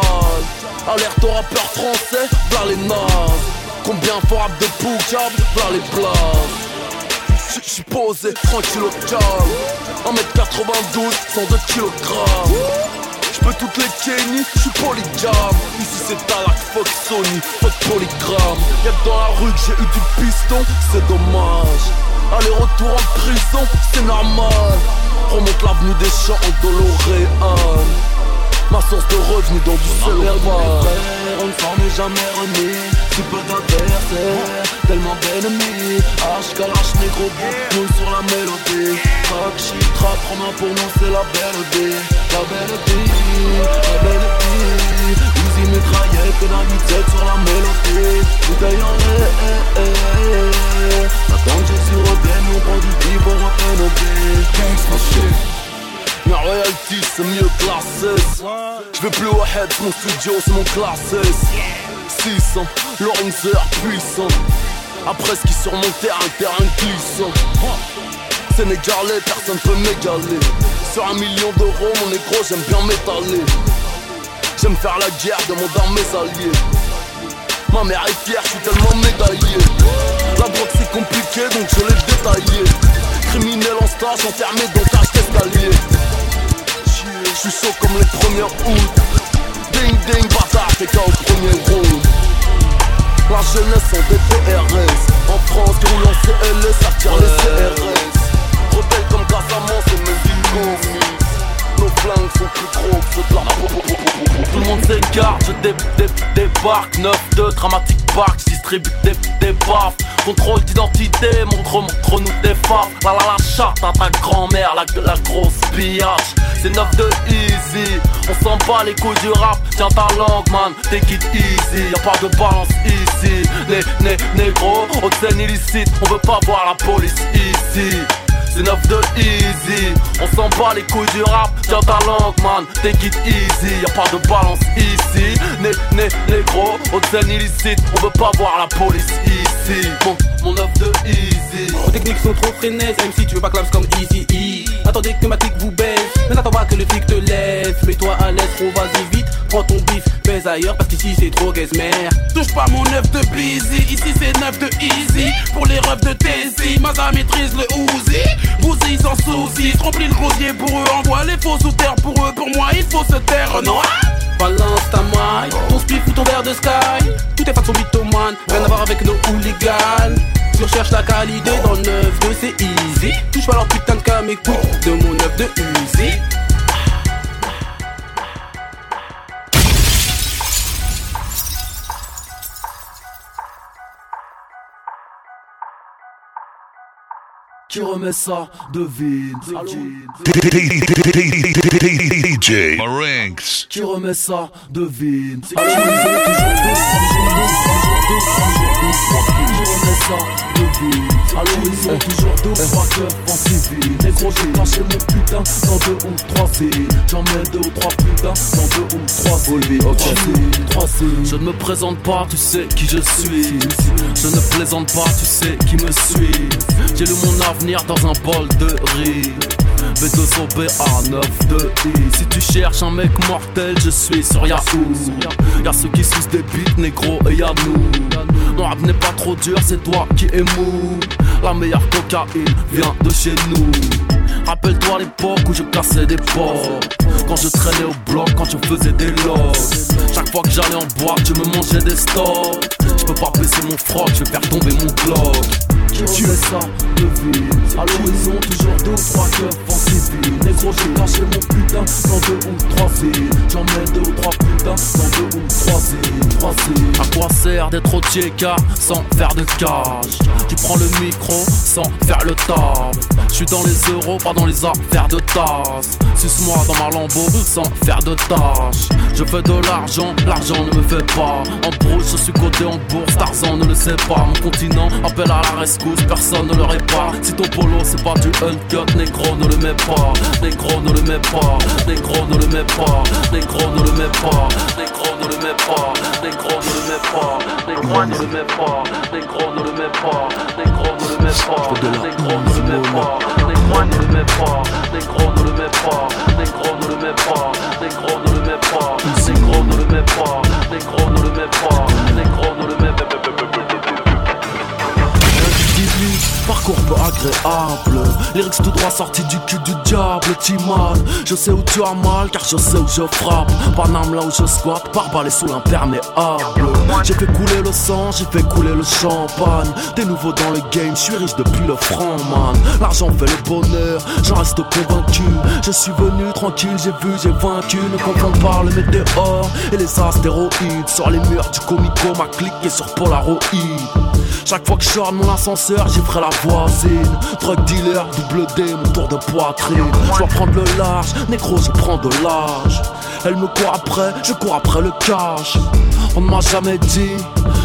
Alerte au rappeur français, v'là les nazes. Combien rap de Poukab, v'là les places J'suis posé, tranquille au calme 1m92, 102 kg J'peux toutes les Kenny, j'suis polygame. Ici c'est Talak, fuck Sony, fuck polygramme Y'a dans la rue que j'ai eu du piston, c'est dommage Aller-retour en prison, c'est normal. Remonte l'avenue des champs en Doloréane Ma source de revenus dans du seul On ne s'en est jamais remis. Si peu d'adversaires, tellement d'ennemis. H, kalash, négro, nous sur la mélodie. Track, shit, trap, pour nous c'est la belle vie. La belle vie, la belle vie Easy mitraillette, que d'un sur la mélodie. Bouteille en l'air Attends que Jésus revienne, on prend du deep, on refait nos billes Gangsta shit. Ma royalty c'est mieux classé Je veux plus au head, mon studio c'est mon classé 600, Lorenzer puissant. Après ski sur mon terrain, terrain glissant. Sénégalais, personne peut m'égaler. Sur un million d'euros, mon négro, j'aime bien m'étaler J'aime faire la guerre, demande à mes alliés. Ma mère est fière, je suis tellement médaillé. La drogue c'est compliqué, donc je l'ai détaillé. Criminel en stage, enfermé dans cage d'escalier je suis chaud comme les premiers août Ding ding bâtard, t'es au premier round La jeunesse en DTRS En France, qui roule en CLS, ça tire les CRS Rebelle comme Casamance et mes villes Tout le monde s'égare, je dé, dé, débarque. 9-2, dramatique park, je distribue des, des baffes. Contrôle d'identité, montre, montre-nous des femmes La la la charte à ta grand-mère, la, la grosse pillage. C'est 9 de easy, on s'en bat les coups du rap. Tiens ta langue man, take it easy. Y'a pas de balance ici, né, né, négro Haute scène illicite, on veut pas voir la police ici c'est 9 de easy. On s'en bat les couilles du rap Tiens ta langue man. Take it easy Y'a pas de balance ici. Né, né, négro Haute scène illicite. On veut pas voir la police ici. Mon, mon 9 de easy. Vos techniques sont trop freinées Même si tu veux pas claps comme easy E. Attendez que ma vous baisse. Mais n'attends pas que le flic te laisse Mets-toi à l'aise Trop vas-y vite Prends ton bif Pèse ailleurs Parce qu'ici c'est trop mère Touche pas mon 9 de busy Ici c'est 9 de easy. Pour les refs de Tennessee Maza maîtrise le Uzi. Bousille sans souci, remplis le gosier pour eux, envoie les faux sous terre pour eux, pour moi il faut se taire, non. Balance ta maille, ton speed ou ton verre de sky. Tout est façon mythomane, rien à voir avec nos hooligans. Tu recherches la qualité dans le 9 de c'est easy. Touche pas leur putain de cam, de mon 9 de Uzi Qui remet ça Devine DJ Marinx Qui remet ça Devine ça de À l'horizon, toujours deux, trois cœurs en civil Négro, j'ai caché mon putain dans deux ou trois filles J'en mets deux ou trois putains dans deux ou trois trois Je ne me présente pas, tu sais qui je suis Je ne plaisante pas, tu sais qui me suit J'ai lu mon avenir dans un bol de riz. B2 BA 9 de I. Si tu cherches un mec mortel, je suis sur Yahoo. Y'a ceux qui sucent des beats, négro, et y'a nous Mon rap n'est pas trop dur, c'est toi qui es mou. La meilleure cocaïne vient de chez nous. Rappelle-toi l'époque où je cassais des portes Quand je traînais au bloc, quand je faisais des logs. Chaque fois que j'allais en boîte, je me mangeais des stocks. Je peux pas baisser mon froc, je vais faire tomber mon bloc tu es ça, de vie À l'horizon, toujours deux trois keufs en civil Négro, j'ai caché mon putain dans deux ou trois îles J'en mets deux ou trois putains dans deux ou trois îles. Trois À quoi sert d'être au car sans faire de cage Tu prends le micro sans faire le taf? Je suis dans les euros, pas dans les affaires de tasse. Suce-moi dans ma lambeau sans faire de tâches. Je fais de l'argent, l'argent ne me fait pas. En brousse, je suis coté en bourse, Tarzan ne le sait pas. Mon continent appelle à la personne ne le répare. Si ton polo c'est pas du uncut, négro ne le met pas. Négro ne le met pas. Négro ne le met pas. Négro ne le met pas. Négro ne le met pas. Négro ne le met pas. Négro ne le met pas. Négro ne le met pas. Négro ne le met pas. Négro ne le met pas. Négro ne le met pas. Négro ne le met pas. Négro ne le met pas. Négro ne le met pas. Négro ne le met pas. Négro ne le met pas. Négro ne le met pas. Par parcours peu agréable. Lyrics tout droit sorti du cul du diable, mal Je sais où tu as mal, car je sais où je frappe. Paname là où je squatte, par balai sous l'imperméable. J'ai fait couler le sang, j'ai fait couler le champagne. Des nouveaux dans le game, je suis riche depuis le franc, man. L'argent fait le bonheur, j'en reste convaincu. Je suis venu tranquille, j'ai vu, j'ai vaincu. Ne comprends pas le météore et les astéroïdes. Sur les murs du comico, ma clique sur Polaroid. Chaque fois que je mon ascenseur, j'y ferai la voisine. Drug dealer, double D, mon tour de poitrine. Je dois prendre le large, négro, je prends de l'âge. Elle me court après, je cours après le cash. On ne m'a jamais dit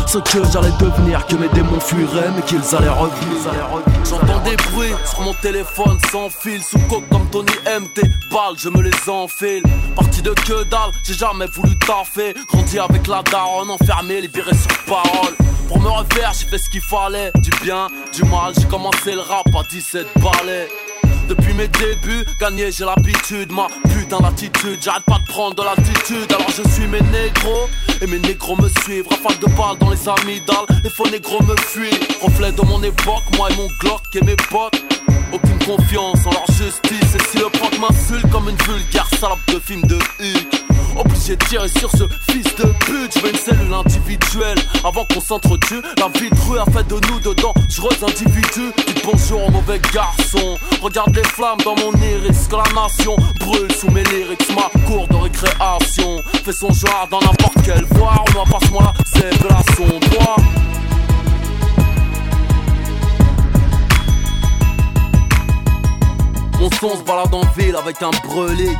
ce que j'allais devenir, que mes démons fuiraient, mais qu'ils allaient revenir. J'entends des bruits sur mon téléphone sans fil, sous coque comme Tony MT. Balles, je me les enfile. Parti de que dalle, j'ai jamais voulu taffer. Grandi avec la daronne, enfermé, libéré sur parole. Pour me refaire, j'ai fait ce qu'il fallait. Du bien, du mal, j'ai commencé le rap à 17 balais. Depuis mes débuts, gagner j'ai l'habitude, ma putain d'attitude, j'arrête pas de prendre de l'attitude, alors je suis mes négros, et mes négros me suivent, rafale de balles dans les amygdales, les faux négros me fuient, reflet de mon époque, moi et mon Glock et mes potes. Aucune confiance en leur justice, et si le proc m'insulte comme une vulgaire salope de film de Huck. Obligé de tirer sur ce fils de pute. Je veux une cellule individuelle avant qu'on s'entretue. La vie de rue a fait de nous de dangereux individus. Dis bonjour au mauvais garçon. Regarde les flammes dans mon iris. Que la nation brûle sous mes lyrics. Ma cour de récréation fait son genre dans n'importe quelle voie. On passe-moi c'est de la bois. Mon son se balade en ville avec un brûlé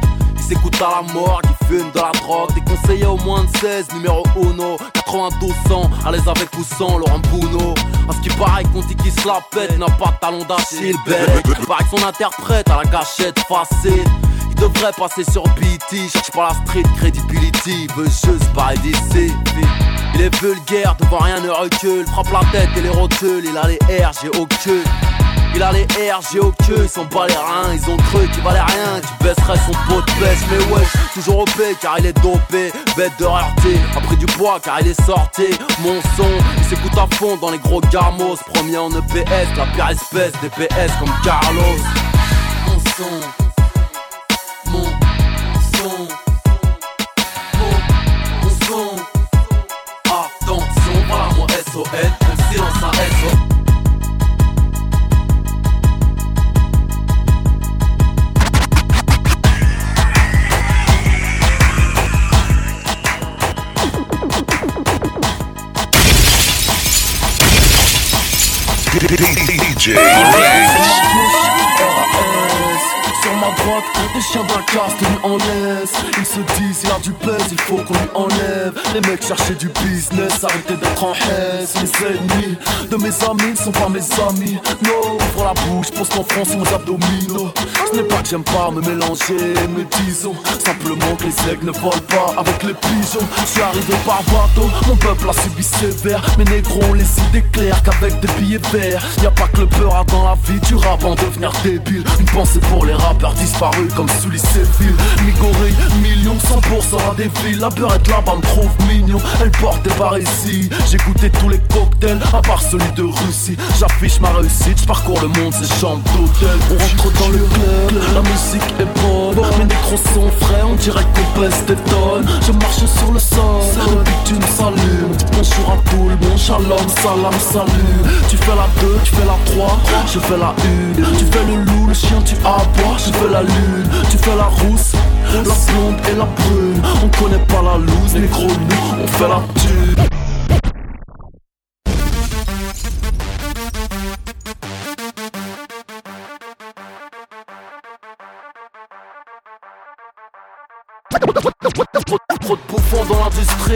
s'écoute à la mort, qui fume de la drogue. Des au moins de 16, numéro 1, 92 ans, à l'aise avec ou sans Laurent Bouno. À ce qui paraît, qu'on dit qu'il se la pète, n'a pas de talon d'Achille, belle. Paraît que son interprète à la gâchette facile. Il devrait passer sur BT, cherche pas la street credibility, veut juste pas d'ici. Il est vulgaire, devant rien ne recule, frappe la tête et les rotules, il a les R, j'ai aucun. Il a les R, j'ai au queue, ils sont pas les reins, ils ont cru qu'il valait rien, tu baisserais son pot de pêche, mais ouais, toujours OP car il est dopé, bête de rareté, a pris du poids car il est sorti, mon son, il s'écoute à fond dans les gros garmos, premier en EPS, la pire espèce des PS comme Carlos. Mon son, mon son, DJ droite, les chiens d'un casse tenus en laisse. Ils se disent, il a du pèse, il faut qu'on lui enlève. Les mecs cherchaient du business, arrêtez d'être en haisse. Les ennemis de mes amis ne sont pas mes amis. Non, ouvre la bouche, ton front sur mes abdominaux. Ce n'est pas que j'aime pas me mélanger, mais disons Simplement que les aigles ne volent pas avec les pigeons. Je suis arrivé par bateau, mon peuple a subi sévère. Mes négros ont les idées claires qu'avec des billets verts. Y'a pas que le peur dans la vie du rap en devenir débile. Une pensée pour les rappeurs disparus comme sous les Séville Migoré, millions, 100% à des villes. La beurette là-bas me trouve mignon. Elle porte des ici. J'ai goûté tous les cocktails à part celui de Russie. J'affiche ma réussite, je parcours le monde, c'est chambres d'hôtel On rentre dans le club, la musique est bonne. Mes négros sont frais, on dirait qu'on pèse des tonnes. Je marche sur le sol, le bitume s'allume Bonjour à tout le monde, shalom, salam, salut. Tu fais la 2, tu fais la 3, je fais la 1 Tu fais le loup, le chien, tu aboies, je fais la Tu fais la rousse, la blonde et la brune. On connaît pas la loose, négro, nous, on fait la thune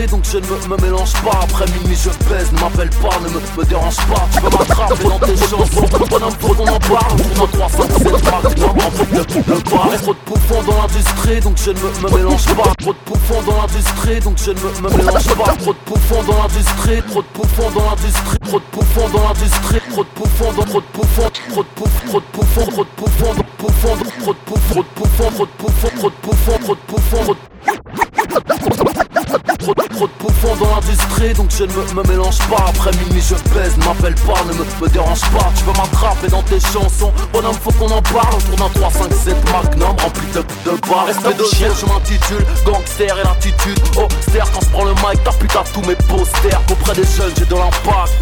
donc je ne me, mélange pas Après minuit je pèse, ne m'appelle pas, ne me, dérange pas Tu peux m'attraper dans tes chansons, bonhomme faut qu'on en parle Pour 3, 5, 7, 3, le, le bar trop de bouffons dans l'industrie donc je ne me, mélange pas Trop de bouffons dans l'industrie donc je ne me, me mélange pas Trop de bouffons dans l'industrie, trop de bouffons dans l'industrie Trop de bouffons dans l'industrie, trop de bouffons dans trop de bouffons Trop de bouffons, trop de bouffons, trop de bouffons, trop de bouffons Trop de trop de bouffons, trop de trop de bouffons, trop de Trop de bouffons dans l'industrie donc je ne me, mélange pas. Après minuit je pèse, ne m'appelle pas, ne me, dérange pas. Tu veux m'attraper dans tes chansons. Bonhomme faut qu'on en parle autour d'un 3, 5, 7 magnum rempli de, de barres. Respect de chien, je m'intitule Gangster et l'attitude Austère. Quand je prends le mic t'as putain tous mes posters. Auprès des jeunes j'ai de l'impact.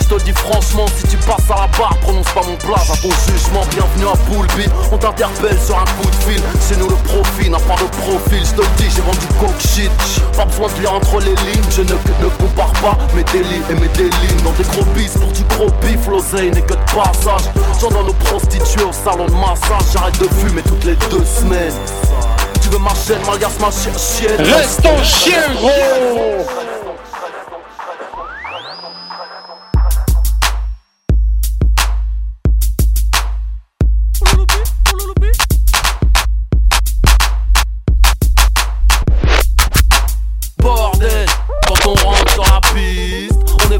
Je te dis franchement si tu passes à la barre Prononce pas mon plat à ton jugement Bienvenue à Poulby On t'interpelle sur un coup de fil. C'est nous le profil, n'a pas de profil. Je te j'ai vendu coke shit. Pas besoin de lire entre les lignes Je ne, ne compare pas mes délits et mes délits. Dans des gros bis pour du gros bif L'oseille n'est que de passage. J'entends nos prostituées au salon de massage. J'arrête de fumer toutes les deux semaines. Tu veux ma chaîne, malgasse ma chienne? Reste en chien gros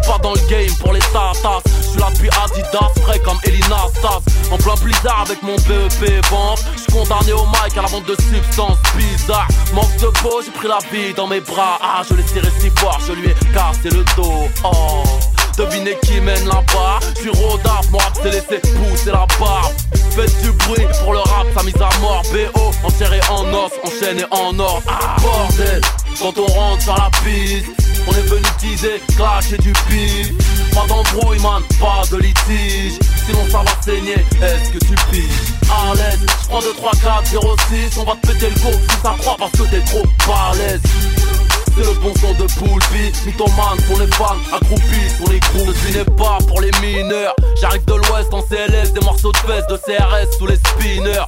Suis pas dans le game pour les tatas. Je suis là depuis Adidas, frais comme Elina Stas. En plein blizzard avec mon BEP vente. Je suis condamné au mic à la vente de substances bizarres. Manque de peau, j'ai pris la vie dans mes bras. Ah, je l'ai tiré si fort, je lui ai cassé le dos. Oh. Devinez qui mène là-bas Je suis Rodaf, moi c'est laissé pousser la barbe Faites du bruit pour le rap, sa mise à mort BO, enterré en os, enchaîné en or ah, Bordel, quand on rentre sur la piste on est venu teaser, clasher du pif. Pas d'embrouille man, pas de litige. Sinon ça va saigner, est-ce que tu piges? À l'aise, j'prends 2, 3, 4, 0, 6 On va te péter le go si ça croit parce que t'es trop balèze c'est le bon son de Poulpi Mythomane pour les fans, accroupis sur les coups Je n'est pas pour les mineurs. J'arrive de l'ouest en CLS Des morceaux de fesses de CRS sous les spinners.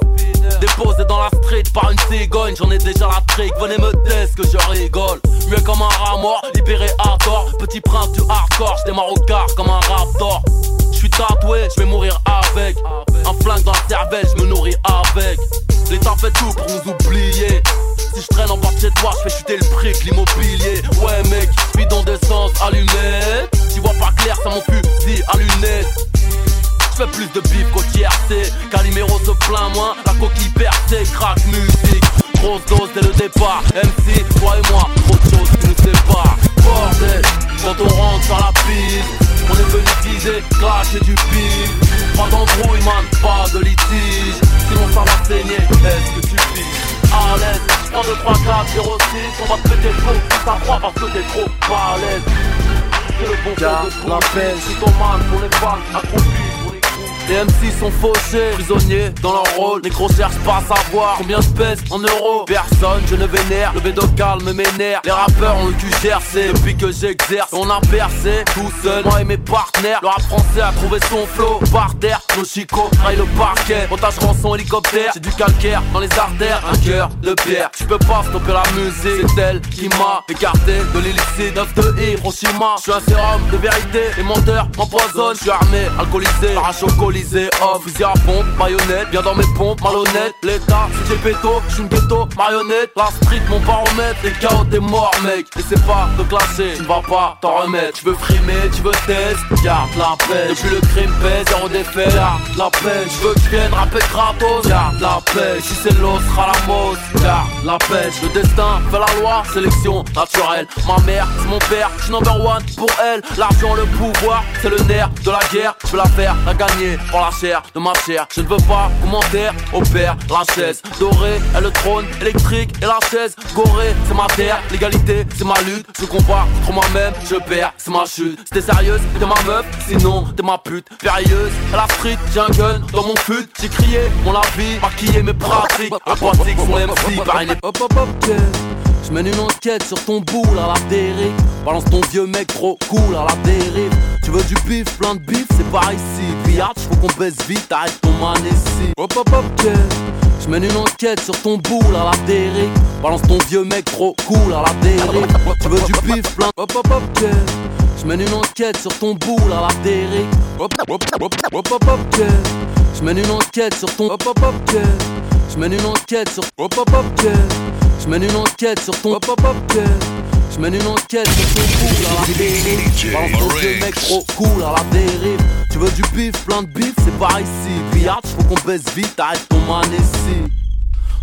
Déposé dans la street par une cigogne. J'en ai déjà la trick, venez me test que je rigole. Mieux comme un rat mort, libéré tort. Petit prince du hardcore, j'démarre au car comme un raptor. J'suis tatoué, j'vais mourir avec. Un flingue dans la cervelle, j'me nourris avec. L'État fait tout pour nous oublier si je traîne en bas de chez toi, je fais chuter le prix l'immobilier. Ouais, mec, bidon d'essence allumé. Tu vois pas clair, ça mon fusil à lunettes. Je fais plus de bif qu'au tiercé. Calimero se plaint moins, la coquille percée, crack musique. Grosse dose dès le départ. MC, toi et moi, trop de choses qui nous séparent. Bordel, quand on rentre sur la piste, on est venu teaser, clasher du pif. Pas d'embrouille, man, pas de litige. Sinon ça va saigner, est-ce que tu piges à l'aise 1, 2, 3, 4, 0, 6 On va te péter le ça croit parce que t'es trop balèze C'est le bon sens de la peine, c'est ton man pour les fans accroupis les MC sont fauchés, prisonniers dans leur rôle. Les gros cherchent pas à savoir combien je pèse en euros. Personne, je ne vénère. Le bédo calme mes nerfs. Les rappeurs ont le cul gercé depuis que j'exerce. On a percé tout seul, moi et mes partenaires. Le rap français a trouvé son flow par terre. Nos chicots trahissent le parquet. Montage rançon hélicoptère, c'est du calcaire dans les artères. Un cœur de pierre. Tu peux pas stopper la musique, c'est elle qui m'a écarté de l'illicite. 9 de Hiroshima. Je suis un sérum de vérité. Les menteurs m'empoisonnent. Je suis armé, alcoolisé, parachocolisé alcoolisé, off, à pompe, marionnette, bien dans mes pompes, malhonnête, l'état, c'est péto, j'suis une ghetto, marionnette, la street, mon baromètre, les chaos, t'es mort, mec, et c'est pas de classer, tu vas pas t'en remettre, tu veux frimer, tu veux test, garde la paix, depuis le crime pèse, zéro défait, garde la paix, je veux que tu viennes rapper gratos, garde la paix, si c'est l'eau, sera la mode, garde la pêche, le destin fait la loi, sélection naturelle, ma mère, c'est mon père, j'suis number one pour elle, l'argent, le pouvoir, c'est le nerf de la guerre, je veux la faire, la gagner, pour la chair de ma chair. Je ne veux pas commentaire, opère la chaise dorée et le trône électrique et la chaise gorée. C'est ma terre, l'égalité, c'est ma lutte. Je combat contre moi-même, je perds, c'est ma chute. T'es sérieuse, t'es ma meuf, sinon t'es ma pute. Périlleuse, à la street, j'ai un gun dans mon fut. J'ai crié mon avis, maquillé mes pratiques. Aquatique, son MC, par une hop hop hop. Je mène une enquête sur ton boule à la dérive. Balance ton vieux mec trop cool à la dérive. Tu veux du bif, plein de bif, c'est par ici. Billard, faut qu'on baisse vite, arrête ton ici. Hop hop hop, yeah. Je mène une enquête sur ton boule à la dérive. Balance ton vieux mec trop cool à la dérive. Tu veux du bif, plein hop hop hop, yeah. Je mène une enquête sur ton boule à la dérive. Hop hop hop hop hop hop. Je mène une enquête sur ton hop hop hop, yeah. Je mène une enquête sur hop hop hop, yeah. Je mène une enquête sur ton hop, yeah. Je mène une enquête sur ton boule à la dérive. Balance ton mec trop cool à la dérive. Tu veux du bif, plein de bif, c'est par ici. Billard, faut qu'on baisse vite, arrête ton ici.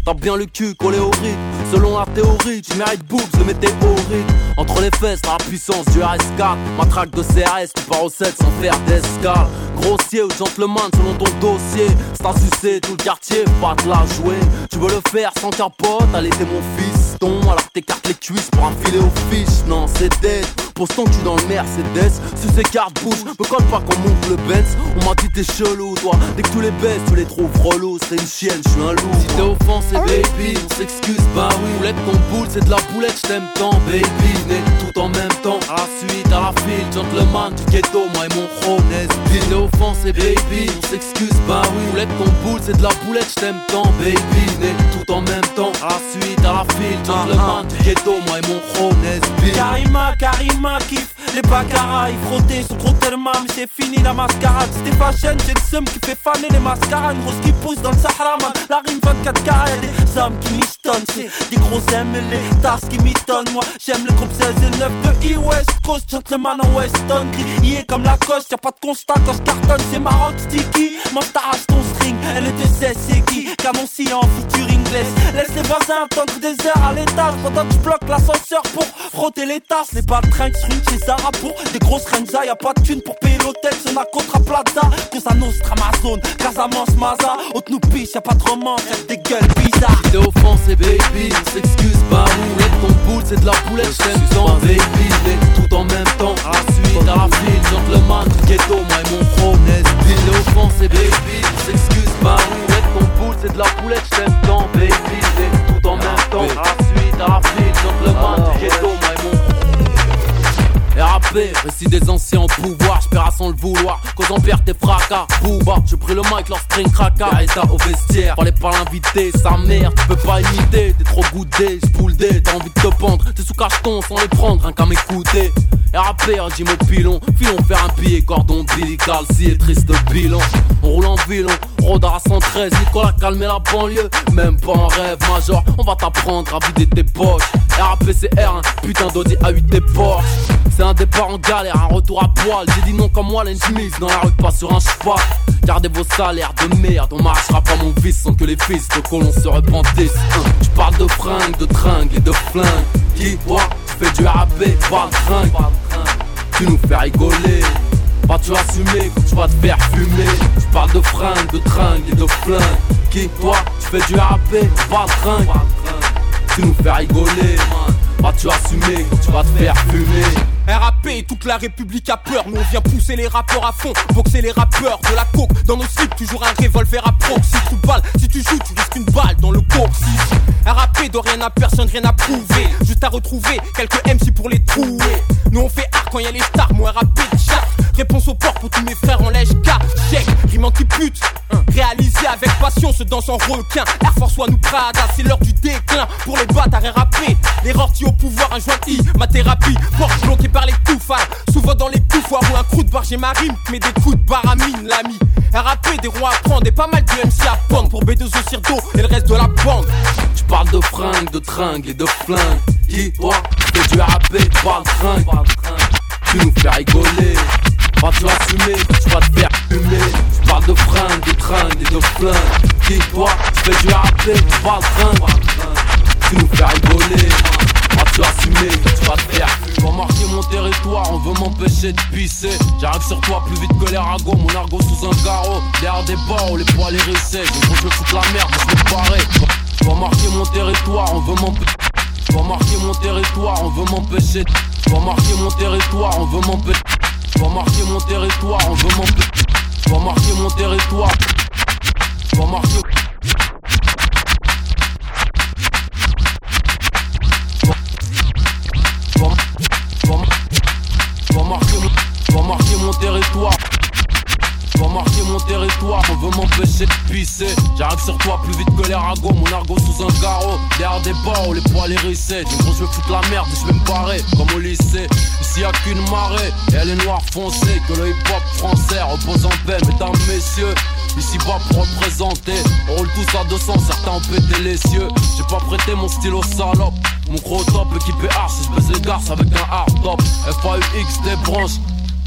T'as bien le cul collé au rythme. Selon la théorie, tu mérites boobs de météorite. Entre les fesses, la puissance du RS4. Ma traque de CRS, tu pars au 7 sans faire d'escale. Grossier ou gentleman selon ton dossier. C'est à sucer tout le quartier, pas te la jouer. Tu veux le faire sans capote, allez, t'es mon Alors t'écartes les cuisses pour un filet au fiche. Non, c'est dead. Ton cul dans le Mercedes. Sur ces cartes bouge, me colle pas qu'on monte le Benz. On m'a dit t'es chelou, toi. Dès que tu les baisses, tu les trouves relous. C'est une chienne, je suis un loup. Si t'es offensé, baby, on s'excuse, bah oui. Boulette ton boule, c'est de la boulette, j't'aime tant, baby. Né tout en même temps, à la suite, à la file. Gentleman du ghetto, moi et mon chrome. Si t'es offensé, baby, on s'excuse, bah oui. Boulette ton boule, c'est de la boulette, j't'aime tant, baby. Né tout en même temps, à la suite, à la file. Gentleman du ghetto, moi et mon chrome. Karima, Karima, kiffe les bagarras, ils frottaient sur trop tellement, mais c'est fini la mascarade. C'était fashion, j'ai le seum qui fait faner les mascarades. Une grosse qui pousse dans le Sahara, man. La rime 24 carats, y'a des hommes qui mistonnent. C'est des gros aimes les tasses qui m'étonnent. Moi, j'aime le groupe 16 et 9 de E-West Coast, gentleman en Weston. Grillé comme la coche, y'a pas de constat quand je cartonne. C'est marrant, sticky. Moi, t'arrache ton string, elle était c'est qui? Canon en feature inglés. Laisse les voisins attendre des heures à l'étage pendant que je bloque l'ascenseur pour frotter les tasses. Les baltringues une chez Zara pour des grosses renza. Y'a pas de thune pour payer l'hôtel, c'est ma contra plaza. Cosa Nostra, Amazon, Casamance, Maza. Haute nous piche, y'a pas de romance, y'a des gueules bizarres. T'es offensé, baby, on s'excuse pas. Roulette ton boule, c'est de la poulette, j't'aime tant, baby. Tout en même temps, à la suite, à la file, gentleman, ghetto, moi et mon pro, T'es offensé, baby, on s'excuse pas. Ton boule, c'est de la poulette, j't'aime tant, baby. Tout en même temps, à la suite, à la file, gentleman, ghetto, moi et mon RAP, récit des anciens au pouvoir, j'paiera sans le vouloir, cause on perd tes fracas. Bouba, je pris le mic, leur string craca. État au vestiaire, fallait pas l'inviter, sa mère, tu peux pas imiter, t'es trop goûté, j'poule des, t'as envie de te pendre, t'es sous cacheton sans les prendre, rien qu'à m'écouter. RAP, régime au pilon, filon faire un billet, cordon ombilical, si est triste bilan. On roule en violon, Rodar à 113, Nicolas calmer la banlieue, même pas en rêve major, on va t'apprendre à vider tes poches. RAP c'est R, putain d'audi à 8 tes Porsche. C'est un départ en galère, un retour à poil. J'ai dit non comme moi, Smith dans la rue, pas sur un cheval. Gardez vos salaires de merde, on marchera pas mon fils sans que les fils de colons se repentissent. Je parle de fringues, de tringues et de flingues. Qui, tu fais du RAP, parle tringue. Tu nous fais rigoler. Pas tu assumer quand tu vas te faire fumer. Je parle de fringues, de tringues et de flingues. Qui, toi, tu fais du RAP, parle tringue. Tu nous fais rigoler, Pas tu assumer tu vas te faire fumer. RAP, toute la République a peur. Nous on vient pousser les rappeurs à fond, boxer les rappeurs de la coke. Dans nos slips, toujours un revolver à proxy. Sous balle, si tu joues, tu risques une balle dans le coccyx. RAP de rien à personne, rien à prouver. Juste à retrouver quelques MC pour les trouver. Nous on fait art quand y a les stars, moi RAP chat. Réponse au port pour tous mes frères en lèche car check, rime anti-pute. Réalisé avec passion, ce danse en requin. Air Force One nous Prada, c'est l'heure du déclin. Pour les bâtards RAP, les rortis au pouvoir, un joint I, ma thérapie. Porte bloquée par les touffards, souvent dans les foires ou un coup de j'ai ma rime, mais des coups de baramine, l'ami. RAP, des rois à prendre et pas mal de MC à pendre pour B2O Cirdo et le reste de la bande. Tu parles de fringues, de tringues et de flingues. Qui, toi, fais du RAP, parle tringue. Tu nous fais rigoler. Pas tu assumer, tu vas te faire fumer. Tu parles de fringues, de tringues et de flingues. Qui, toi, tu fais du RAP, parle tringue. Tu nous fais rigoler. Pas tu assumer, tu vas te faire Pour marquer mon territoire, on veut m'empêcher de pisser J'arrive sur toi plus vite que les ragots Mon argot sous un carreau Derrière des barreaux, les poils hérissés Donc je veux foutre la merde, je vais parer Pour marquer mon territoire, on veut m'empêcher pour marquer mon territoire, on veut m'empêcher. Pour marquer mon territoire, on veut m'empêcher. Pour marquer mon territoire, on veut m'empêcher. Pour marquer mon territoire. Pour marquer. Pour marquer mon territoire. Vas marquer mon territoire, on veut m'empêcher de pisser. J'arrive sur toi plus vite que les ragots, mon argot sous un carreau. Derrière des barreaux, les poils hérissés. Du gros, je vais foutre la merde, je vais me barrer, comme au lycée. Ici y'a qu'une marée, et elle est noire foncée. Que le hip hop français repose en paix, mesdames, messieurs. Ici bas pour représenter, on roule tous à 200, certains ont pété les cieux. J'ai pas prêté mon stylo salope. Mon gros top équipé arche, je baisse les garces avec un hard top. FAUX des branches.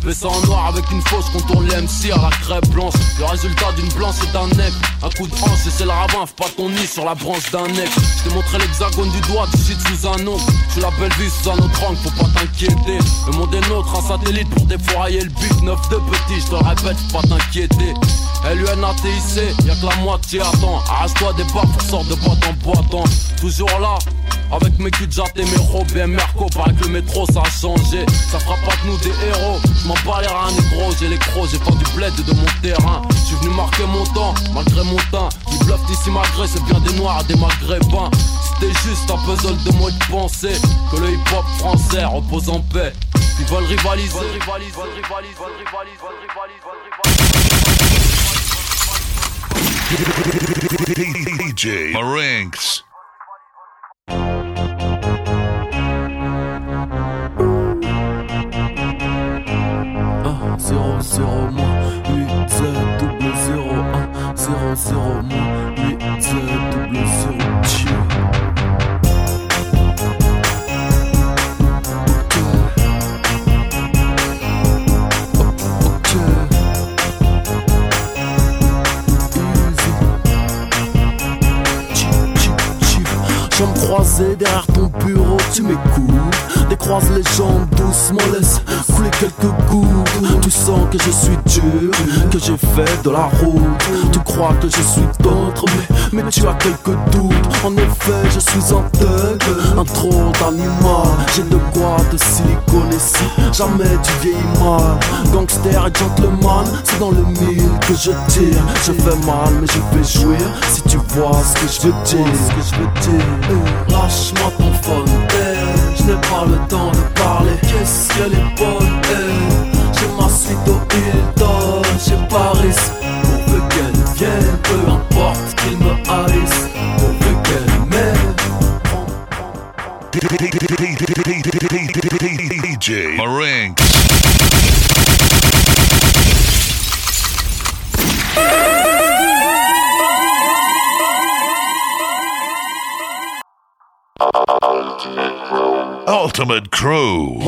Fais ça en noir avec une fausse contourne l'MC à la crêpe blanche. Le résultat d'une blanche et d'un nec. Un coup de hanche et c'est le ravin, pas ton nid sur la branche d'un nec. Je t'ai montré l'hexagone du doigt, tu shit sous un nom. Je la belle vie sous un autre angle, faut pas t'inquiéter. Le monde est nôtre, un satellite pour défourailler le but. Neuf de petit, je te répète, faut pas t'inquiéter. LUNATIC, y'a que la moitié attends. Arrache-toi des barres pour sortir de boîte en boîte. Toujours là, avec mes culs et mes robes et Merco, paraît que le métro ça a changé. Ça fera pas de nous des héros. M'en les reins, négro, j'ai les crocs, j'ai pas du bled de mon terrain. Je suis venu marquer mon temps, malgré mon teint. Ils bluffent ici malgré, c'est bien des noirs des maghrébins. C'était juste un puzzle de mots de pensée. Que le hip hop français repose en paix. Ils veulent rivaliser, rivaliser, rivaliser, rivaliser, rivaliser. DJ 0 8 double 0 Je me croisais derrière ton bureau, tu m'écoutes. Décroise les jambes doucement, laisse couler quelques gouttes. Tu sens que je suis dur, que j'ai fait de la route. Tu crois que je suis d'autres, mais, mais tu as quelques doutes. En effet, je suis un thug, un trop d'animal. J'ai de quoi te siliconer si jamais tu vieillis mal. Gangster et gentleman, c'est dans le mille que je tire. Je fais mal, mais je vais jouir si tu vois ce que je veux dire. Ce que je veux dire. Lâche-moi ton phone, eh, je n'ai pas le temps de parler. Qu'est-ce qu'elle est bonne, eh. J'ai ma suite au Hilton, chez Paris. Pourvu qu'elle vienne, peu importe qu'il me haïsse. Pourvu qu'elle m'aime. DJ. Ultimate Crew.